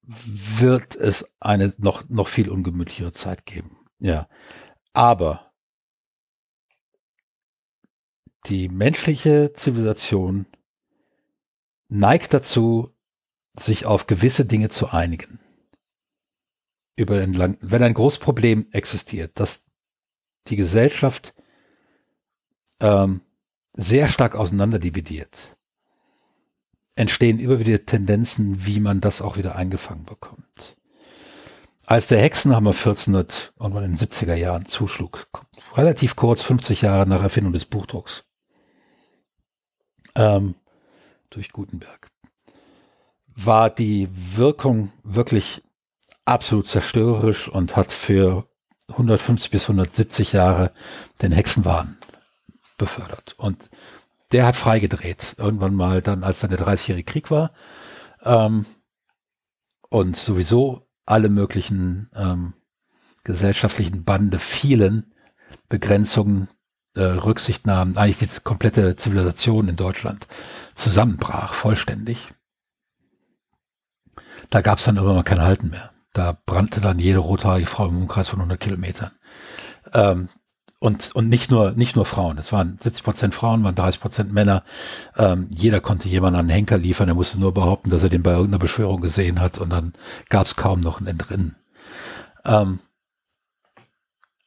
wird es eine noch, noch viel ungemütlichere Zeit geben. Ja. Aber die menschliche Zivilisation neigt dazu, sich auf gewisse Dinge zu einigen. Über den lang, wenn ein großes Problem existiert, dass die Gesellschaft ähm, sehr stark auseinanderdividiert, entstehen immer wieder Tendenzen, wie man das auch wieder eingefangen bekommt. Als der Hexenhammer 1400 irgendwann in den 70er Jahren zuschlug, relativ kurz, 50 Jahre nach Erfindung des Buchdrucks, ähm, durch Gutenberg, war die Wirkung wirklich absolut zerstörerisch und hat für 150 bis 170 Jahre den Hexenwahn befördert. Und der hat freigedreht. Irgendwann mal dann, als dann der 30-jährige Krieg war. Ähm, und sowieso alle möglichen ähm, gesellschaftlichen Bande fielen, Begrenzungen, äh, Rücksichtnahmen, eigentlich die komplette Zivilisation in Deutschland zusammenbrach, vollständig. Da gab es dann irgendwann kein Halten mehr. Da brannte dann jede rothaarige Frau im Umkreis von 100 Kilometern. Ähm, und, und nicht nur, nicht nur Frauen. Es waren 70 Prozent Frauen, waren 30 Prozent Männer. Ähm, jeder konnte jemanden an den Henker liefern. Er musste nur behaupten, dass er den bei irgendeiner Beschwörung gesehen hat. Und dann gab es kaum noch ein Entrinnen. Ähm,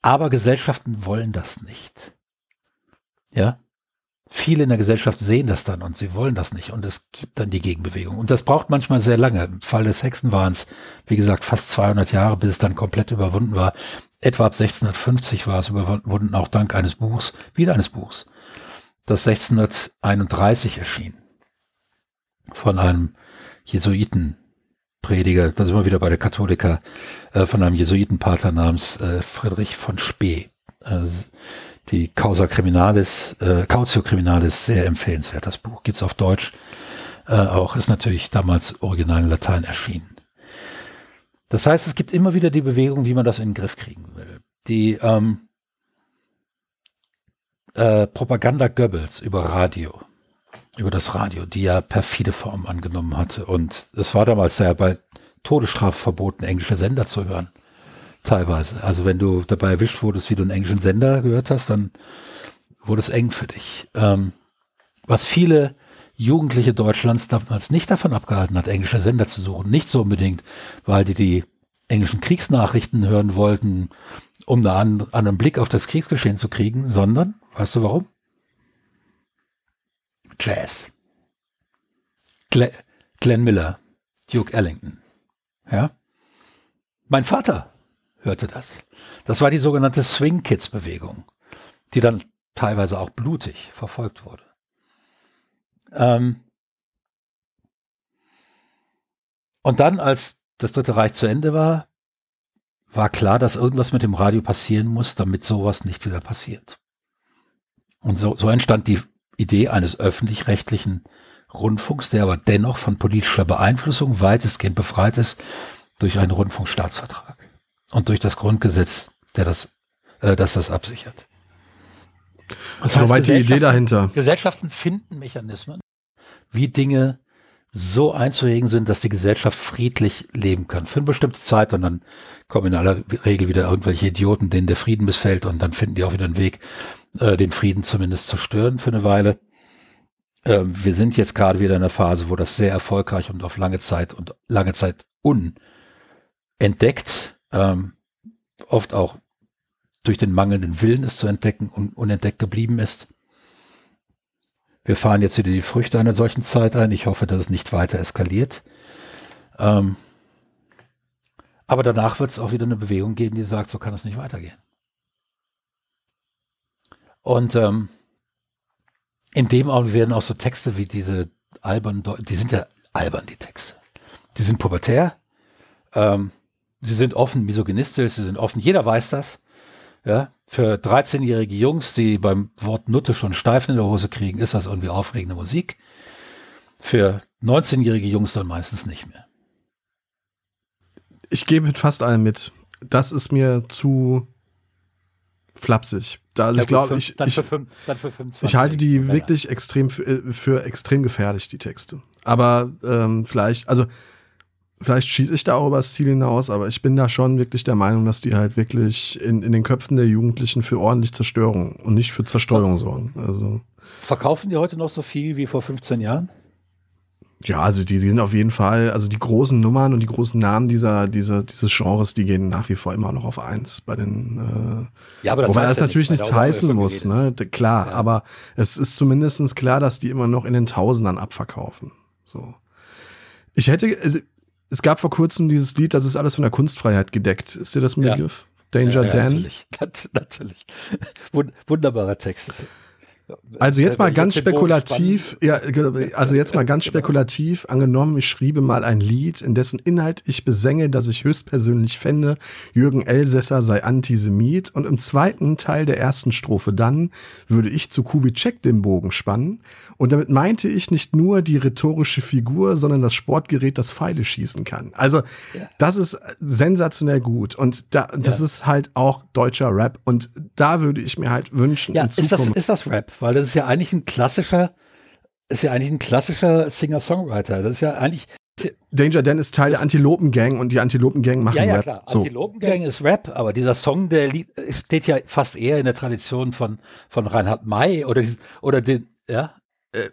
aber Gesellschaften wollen das nicht. Ja. Viele in der Gesellschaft sehen das dann und sie wollen das nicht. Und es gibt dann die Gegenbewegung. Und das braucht manchmal sehr lange. Im Fall des Hexenwahns, wie gesagt, fast 200 Jahre, bis es dann komplett überwunden war etwa ab 1650 war es überwunden, auch dank eines Buchs, wieder eines Buchs, das 1631 erschien. Von einem Jesuitenprediger, da sind wir wieder bei der Katholiker, äh, von einem Jesuitenpater namens äh, Friedrich von Spee. Die Causa Criminalis, äh, Cautio Criminalis, sehr empfehlenswert, das Buch. Gibt's auf Deutsch äh, auch, ist natürlich damals original in Latein erschienen. Das heißt, es gibt immer wieder die Bewegung, wie man das in den Griff kriegen will. Die ähm, äh, Propaganda Goebbels über Radio, über das Radio, die ja perfide Form angenommen hatte. Und es war damals ja bei Todesstrafe verboten, englische Sender zu hören. Teilweise. Also wenn du dabei erwischt wurdest, wie du einen englischen Sender gehört hast, dann wurde es eng für dich. Ähm, was viele Jugendliche Deutschlands damals nicht davon abgehalten hat, englische Sender zu suchen. Nicht so unbedingt, weil die die englischen Kriegsnachrichten hören wollten um einen anderen Blick auf das Kriegsgeschehen zu kriegen, sondern, weißt du warum? Jazz. Gle Glenn Miller, Duke Ellington. Ja? Mein Vater hörte das. Das war die sogenannte Swing Kids Bewegung, die dann teilweise auch blutig verfolgt wurde. Ähm und dann, als das Dritte Reich zu Ende war, war klar, dass irgendwas mit dem Radio passieren muss, damit sowas nicht wieder passiert. Und so, so entstand die Idee eines öffentlich-rechtlichen Rundfunks, der aber dennoch von politischer Beeinflussung weitestgehend befreit ist durch einen Rundfunkstaatsvertrag und durch das Grundgesetz, der das, äh, das das absichert. Das heißt, Soweit die Idee dahinter. Gesellschaften finden Mechanismen, wie Dinge so einzuregen sind, dass die Gesellschaft friedlich leben kann. Für eine bestimmte Zeit und dann kommen in aller Regel wieder irgendwelche Idioten, denen der Frieden missfällt und dann finden die auch wieder einen Weg, äh, den Frieden zumindest zu stören für eine Weile. Äh, wir sind jetzt gerade wieder in einer Phase, wo das sehr erfolgreich und auf lange Zeit und lange Zeit unentdeckt, ähm, oft auch durch den mangelnden Willen es zu entdecken und unentdeckt geblieben ist. Wir fahren jetzt wieder die Früchte einer solchen Zeit ein. Ich hoffe, dass es nicht weiter eskaliert. Ähm, aber danach wird es auch wieder eine Bewegung geben, die sagt, so kann es nicht weitergehen. Und ähm, in dem Augenblick werden auch so Texte wie diese albern, die sind ja albern, die Texte. Die sind pubertär, ähm, sie sind offen misogynistisch, sie sind offen, jeder weiß das. Ja, für 13-jährige Jungs, die beim Wort Nutte schon Steifen in der Hose kriegen, ist das irgendwie aufregende Musik. Für 19-jährige Jungs dann meistens nicht mehr. Ich gehe mit fast allem mit. Das ist mir zu flapsig. Da, also ja, ich glaube, ich, ich, ich, halte die ja, wirklich extrem für, äh, für, extrem gefährlich, die Texte. Aber ähm, vielleicht, also vielleicht schieße ich da auch über das Ziel hinaus, aber ich bin da schon wirklich der Meinung, dass die halt wirklich in, in den Köpfen der Jugendlichen für ordentlich Zerstörung und nicht für Zerstreuung sorgen. Also. Verkaufen die heute noch so viel wie vor 15 Jahren? Ja, also die, sind auf jeden Fall, also die großen Nummern und die großen Namen dieser, dieser, dieses Genres, die gehen nach wie vor immer noch auf eins bei den äh, ja, aber das wobei das natürlich nichts heißen muss, ne? Klar, ja. aber es ist zumindestens klar, dass die immer noch in den Tausendern abverkaufen. So. Ich hätte, also es gab vor kurzem dieses Lied, das ist alles von der Kunstfreiheit gedeckt. Ist dir das ein Begriff? Ja. Danger ja, Dan? Natürlich, <laughs> natürlich. Wunderbarer Text. Also jetzt mal ganz spekulativ, ja, also jetzt mal ganz <laughs> spekulativ, angenommen, ich schriebe mal ein Lied, in dessen Inhalt ich besänge, dass ich höchstpersönlich fände, Jürgen Elsässer sei Antisemit und im zweiten Teil der ersten Strophe dann würde ich zu Kubitschek den Bogen spannen und damit meinte ich nicht nur die rhetorische Figur, sondern das Sportgerät, das Pfeile schießen kann. Also ja. das ist sensationell gut und da, das ja. ist halt auch deutscher Rap und da würde ich mir halt wünschen, ja. Ist das, ist das Rap? Weil das ist ja eigentlich ein klassischer, ist ja eigentlich ein klassischer Singer-Songwriter. Das ist ja eigentlich Danger Dan ist Teil der Antilopen-Gang und die Antilopen-Gang machen ja, ja, Rap. Klar. So. Antilopen-Gang ist Rap, aber dieser Song, der steht ja fast eher in der Tradition von, von Reinhard May oder, oder den, ja,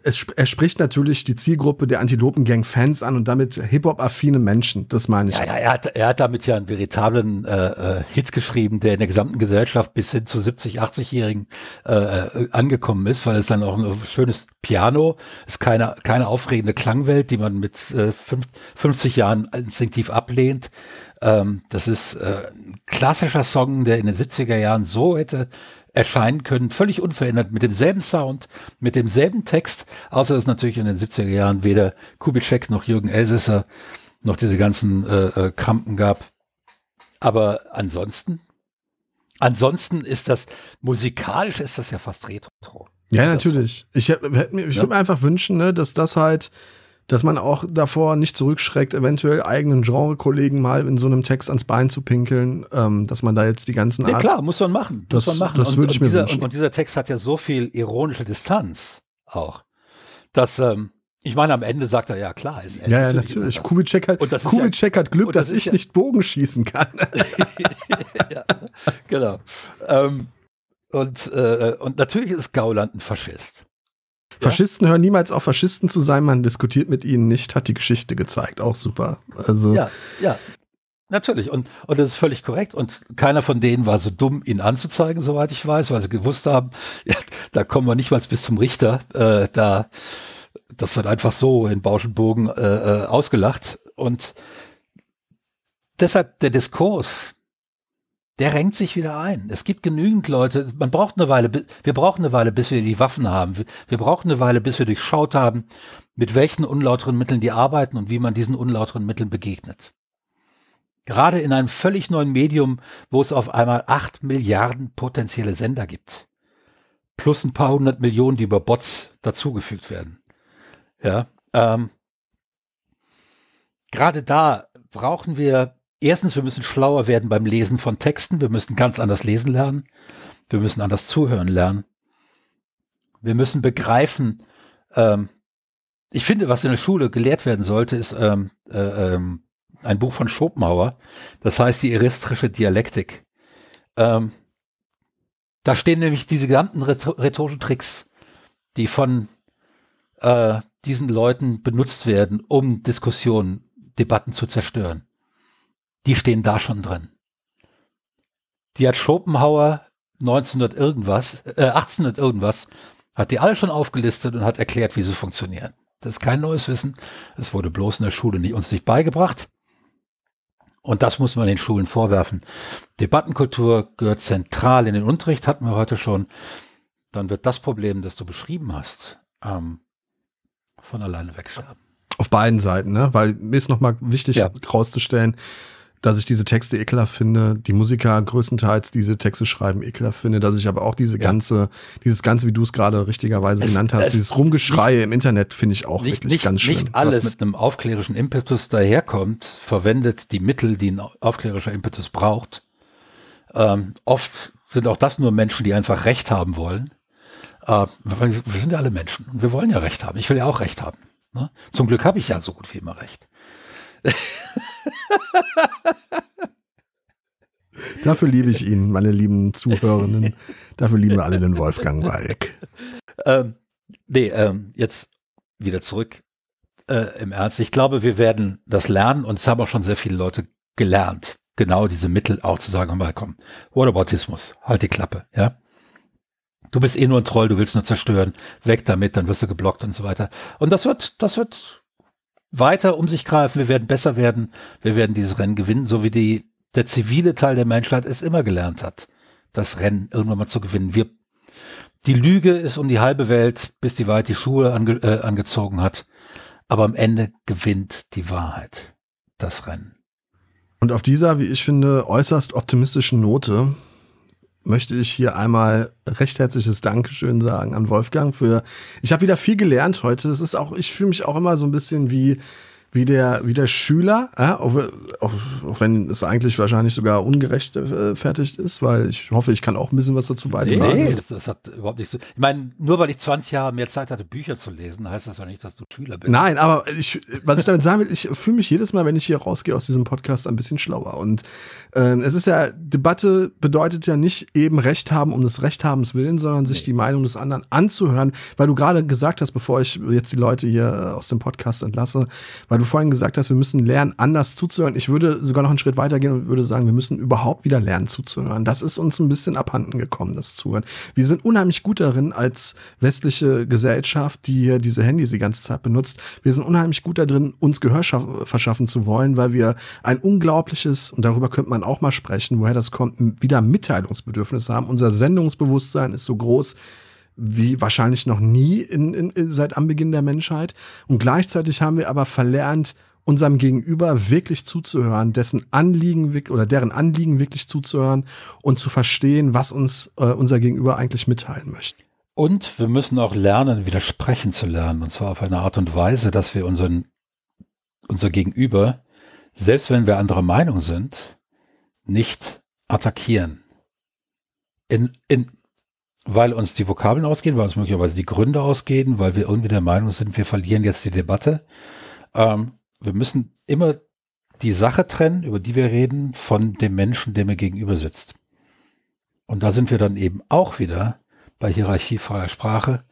es, er spricht natürlich die Zielgruppe der Antilopen-Gang-Fans an und damit Hip-Hop-affine Menschen, das meine ich. Ja, ja er, hat, er hat damit ja einen veritablen äh, äh Hit geschrieben, der in der gesamten Gesellschaft bis hin zu 70, 80-Jährigen äh, äh, angekommen ist, weil es dann auch ein schönes Piano ist, keine, keine aufregende Klangwelt, die man mit äh, 50 Jahren instinktiv ablehnt. Ähm, das ist äh, ein klassischer Song, der in den 70er Jahren so hätte erscheinen können, völlig unverändert, mit demselben Sound, mit demselben Text, außer dass natürlich in den 70er Jahren weder Kubitschek noch Jürgen Elsässer noch diese ganzen äh, äh, Krampen gab. Aber ansonsten, ansonsten ist das, musikalisch ist das ja fast retro. Ja, natürlich. Ich, ich würde mir einfach wünschen, ne, dass das halt dass man auch davor nicht zurückschreckt, eventuell eigenen Genre-Kollegen mal in so einem Text ans Bein zu pinkeln, ähm, dass man da jetzt die ganzen Ja klar, muss man machen. Das, muss man machen. das würde ich mir dieser, wünschen. Und, dieser Text hat ja so viel ironische Distanz auch, dass ähm, ich meine, am Ende sagt er, ja klar. Ist ja, ja, natürlich. Kubitschek hat, Kubitschek ja, hat Glück, das dass ich ja, nicht Bogen schießen kann. <laughs> <laughs> ja, genau. Ähm, und, äh, und natürlich ist Gauland ein Faschist. Faschisten hören niemals auf, Faschisten zu sein, man diskutiert mit ihnen nicht, hat die Geschichte gezeigt. Auch super. Also, ja, ja. Natürlich, und, und das ist völlig korrekt. Und keiner von denen war so dumm, ihn anzuzeigen, soweit ich weiß, weil sie gewusst haben, <laughs> ja, da kommen wir nicht mal bis zum Richter. Äh, da, das wird einfach so in Bauschenbogen äh, äh, ausgelacht. Und deshalb der Diskurs, der renkt sich wieder ein. Es gibt genügend Leute, man braucht eine Weile, wir brauchen eine Weile, bis wir die Waffen haben. Wir brauchen eine Weile, bis wir durchschaut haben, mit welchen unlauteren Mitteln die arbeiten und wie man diesen unlauteren Mitteln begegnet. Gerade in einem völlig neuen Medium, wo es auf einmal acht Milliarden potenzielle Sender gibt. Plus ein paar hundert Millionen, die über Bots dazugefügt werden. Ja, ähm, gerade da brauchen wir, erstens, wir müssen schlauer werden beim Lesen von Texten. Wir müssen ganz anders lesen lernen. Wir müssen anders zuhören lernen. Wir müssen begreifen, ähm, ich finde, was in der Schule gelehrt werden sollte, ist ähm, äh, ähm, ein Buch von Schopenhauer, das heißt die eristrische Dialektik. Ähm, da stehen nämlich diese gesamten rhetorischen Tricks, die von äh, diesen Leuten benutzt werden, um Diskussionen, Debatten zu zerstören. Die stehen da schon drin. Die hat Schopenhauer 1900 irgendwas, äh, 1800 irgendwas, hat die alle schon aufgelistet und hat erklärt, wie sie funktionieren. Das ist kein neues Wissen. Es wurde bloß in der Schule nicht, uns nicht beigebracht. Und das muss man den Schulen vorwerfen. Debattenkultur gehört zentral in den Unterricht, hatten wir heute schon. Dann wird das Problem, das du beschrieben hast, ähm, von alleine wegsterben. Auf beiden Seiten, ne? Weil mir ist nochmal wichtig ja. herauszustellen, dass ich diese Texte ekelhaft finde, die Musiker größtenteils diese Texte schreiben ekelhaft finde, dass ich aber auch diese ja. ganze, dieses ganze, wie du es gerade richtigerweise es, genannt hast, dieses Rumgeschreie nicht, im Internet finde ich auch nicht, wirklich nicht, ganz schlimm. Nicht alles Was mit einem aufklärischen Impetus daherkommt, verwendet die Mittel, die ein aufklärischer Impetus braucht. Ähm, oft sind auch das nur Menschen, die einfach Recht haben wollen. Äh, wir sind ja alle Menschen und wir wollen ja Recht haben. Ich will ja auch Recht haben. Ne? Zum Glück habe ich ja so gut wie immer Recht. <laughs> <laughs> Dafür liebe ich ihn, meine lieben Zuhörenden. Dafür lieben wir alle den Wolfgang Walk. Ähm, nee, ähm, jetzt wieder zurück äh, im Ernst. Ich glaube, wir werden das lernen und es haben auch schon sehr viele Leute gelernt, genau diese Mittel auch zu sagen, mal komm, Whataboutismus, halt die Klappe, ja. Du bist eh nur ein Troll, du willst nur zerstören, weg damit, dann wirst du geblockt und so weiter. Und das wird, das wird weiter um sich greifen, wir werden besser werden, wir werden dieses Rennen gewinnen, so wie die, der zivile Teil der Menschheit es immer gelernt hat, das Rennen irgendwann mal zu gewinnen. Wir, die Lüge ist um die halbe Welt, bis die Wahrheit die Schuhe ange, äh, angezogen hat, aber am Ende gewinnt die Wahrheit das Rennen. Und auf dieser, wie ich finde, äußerst optimistischen Note möchte ich hier einmal recht herzliches Dankeschön sagen an Wolfgang für. Ich habe wieder viel gelernt heute. Es ist auch, ich fühle mich auch immer so ein bisschen wie wie der, wie der Schüler, ja, auch, auch, auch wenn es eigentlich wahrscheinlich sogar ungerecht äh, ist, weil ich hoffe, ich kann auch ein bisschen was dazu beitragen. Nee, das, das, hat überhaupt nichts so. Ich meine, nur weil ich 20 Jahre mehr Zeit hatte, Bücher zu lesen, heißt das ja nicht, dass du Schüler bist. Nein, aber ich, was ich damit sagen will, ich fühle mich jedes Mal, wenn ich hier rausgehe aus diesem Podcast, ein bisschen schlauer. Und äh, es ist ja, Debatte bedeutet ja nicht eben Recht haben um des Rechthabens willen, sondern sich nee. die Meinung des anderen anzuhören, weil du gerade gesagt hast, bevor ich jetzt die Leute hier aus dem Podcast entlasse, weil du vorhin gesagt hast, wir müssen lernen, anders zuzuhören. Ich würde sogar noch einen Schritt weiter gehen und würde sagen, wir müssen überhaupt wieder lernen zuzuhören. Das ist uns ein bisschen abhanden gekommen, das Zuhören. Wir sind unheimlich gut darin als westliche Gesellschaft, die hier diese Handys die ganze Zeit benutzt. Wir sind unheimlich gut darin, uns Gehör verschaffen zu wollen, weil wir ein unglaubliches, und darüber könnte man auch mal sprechen, woher das kommt, wieder Mitteilungsbedürfnis haben. Unser Sendungsbewusstsein ist so groß, wie wahrscheinlich noch nie in, in, seit Anbeginn der Menschheit. Und gleichzeitig haben wir aber verlernt, unserem Gegenüber wirklich zuzuhören, dessen Anliegen oder deren Anliegen wirklich zuzuhören und zu verstehen, was uns äh, unser Gegenüber eigentlich mitteilen möchte. Und wir müssen auch lernen, widersprechen zu lernen. Und zwar auf eine Art und Weise, dass wir unseren, unser Gegenüber, selbst wenn wir anderer Meinung sind, nicht attackieren. In, in, weil uns die Vokabeln ausgehen, weil uns möglicherweise die Gründe ausgehen, weil wir irgendwie der Meinung sind, wir verlieren jetzt die Debatte. Ähm, wir müssen immer die Sache trennen, über die wir reden, von dem Menschen, der mir gegenüber sitzt. Und da sind wir dann eben auch wieder bei hierarchiefreier Sprache.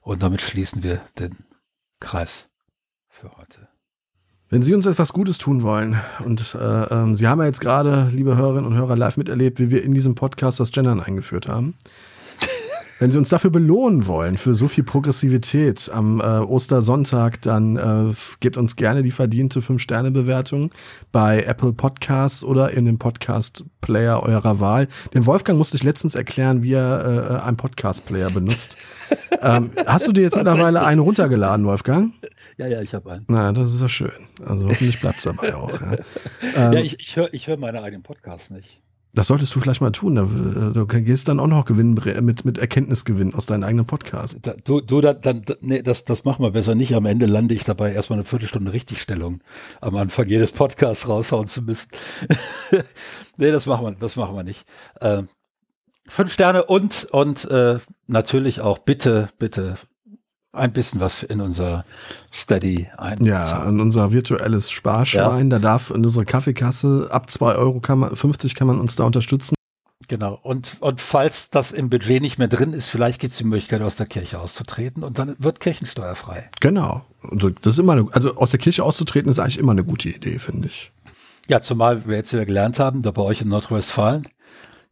Und damit schließen wir den Kreis für heute. Wenn Sie uns etwas Gutes tun wollen, und äh, äh, Sie haben ja jetzt gerade, liebe Hörerinnen und Hörer, live miterlebt, wie wir in diesem Podcast das Gendern eingeführt haben. Wenn Sie uns dafür belohnen wollen, für so viel Progressivität am äh, Ostersonntag, dann äh, gebt uns gerne die verdiente 5-Sterne-Bewertung bei Apple Podcasts oder in dem Podcast-Player eurer Wahl. Dem Wolfgang musste ich letztens erklären, wie er äh, einen Podcast-Player benutzt. <laughs> ähm, hast du dir jetzt mittlerweile einen runtergeladen, Wolfgang? Ja, ja, ich habe einen. Na, das ist ja schön. Also hoffentlich bleibt es dabei auch. Ja, <laughs> ähm, ja ich, ich höre hör meine eigenen Podcasts nicht. Das solltest du vielleicht mal tun. Du gehst dann auch noch Gewinn mit, mit Erkenntnisgewinn aus deinem eigenen Podcast. Du, du dann, dann, nee, das, das machen wir besser nicht. Am Ende lande ich dabei, erstmal eine Viertelstunde Richtigstellung am Anfang jedes Podcasts raushauen zu müssen. <laughs> nee, das machen wir, das machen wir nicht. Ähm, fünf Sterne und, und äh, natürlich auch bitte, bitte ein bisschen was in unser Steady ein. Ja, in unser virtuelles Sparschwein. Ja. Da darf in unsere Kaffeekasse ab 2,50 Euro kann man, 50 kann man uns da unterstützen. Genau. Und, und falls das im Budget nicht mehr drin ist, vielleicht gibt es die Möglichkeit, aus der Kirche auszutreten und dann wird kirchensteuerfrei. Genau. Also, das ist immer eine, also aus der Kirche auszutreten ist eigentlich immer eine gute Idee, finde ich. Ja, zumal wir jetzt wieder gelernt haben, da bei euch in Nordrhein-Westfalen,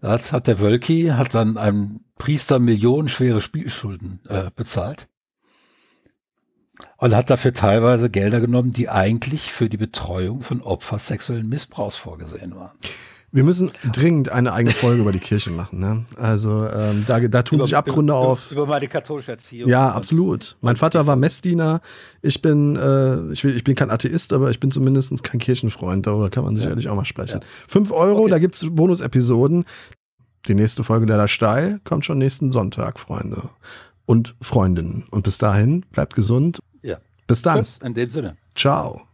da hat, hat der Wölki, hat dann einem Priester millionenschwere Spielschulden äh, bezahlt und hat dafür teilweise Gelder genommen, die eigentlich für die Betreuung von Opfern sexuellen Missbrauchs vorgesehen waren. Wir müssen dringend eine eigene Folge über die Kirche machen. Ne? Also ähm, da, da tun über, sich Abgründe über, auf. Über meine katholische Erziehung. Ja, absolut. Mein Vater war Messdiener. Ich bin, äh, ich, will, ich bin kein Atheist, aber ich bin zumindest kein Kirchenfreund. Darüber kann man sicherlich ja. auch mal sprechen. Ja. Fünf Euro, okay. da gibt's Bonus-Episoden. Die nächste Folge der Steil kommt schon nächsten Sonntag, Freunde und Freundinnen. Und bis dahin, bleibt gesund. Bis dann. Tschüss, in dem Sinne. Ciao.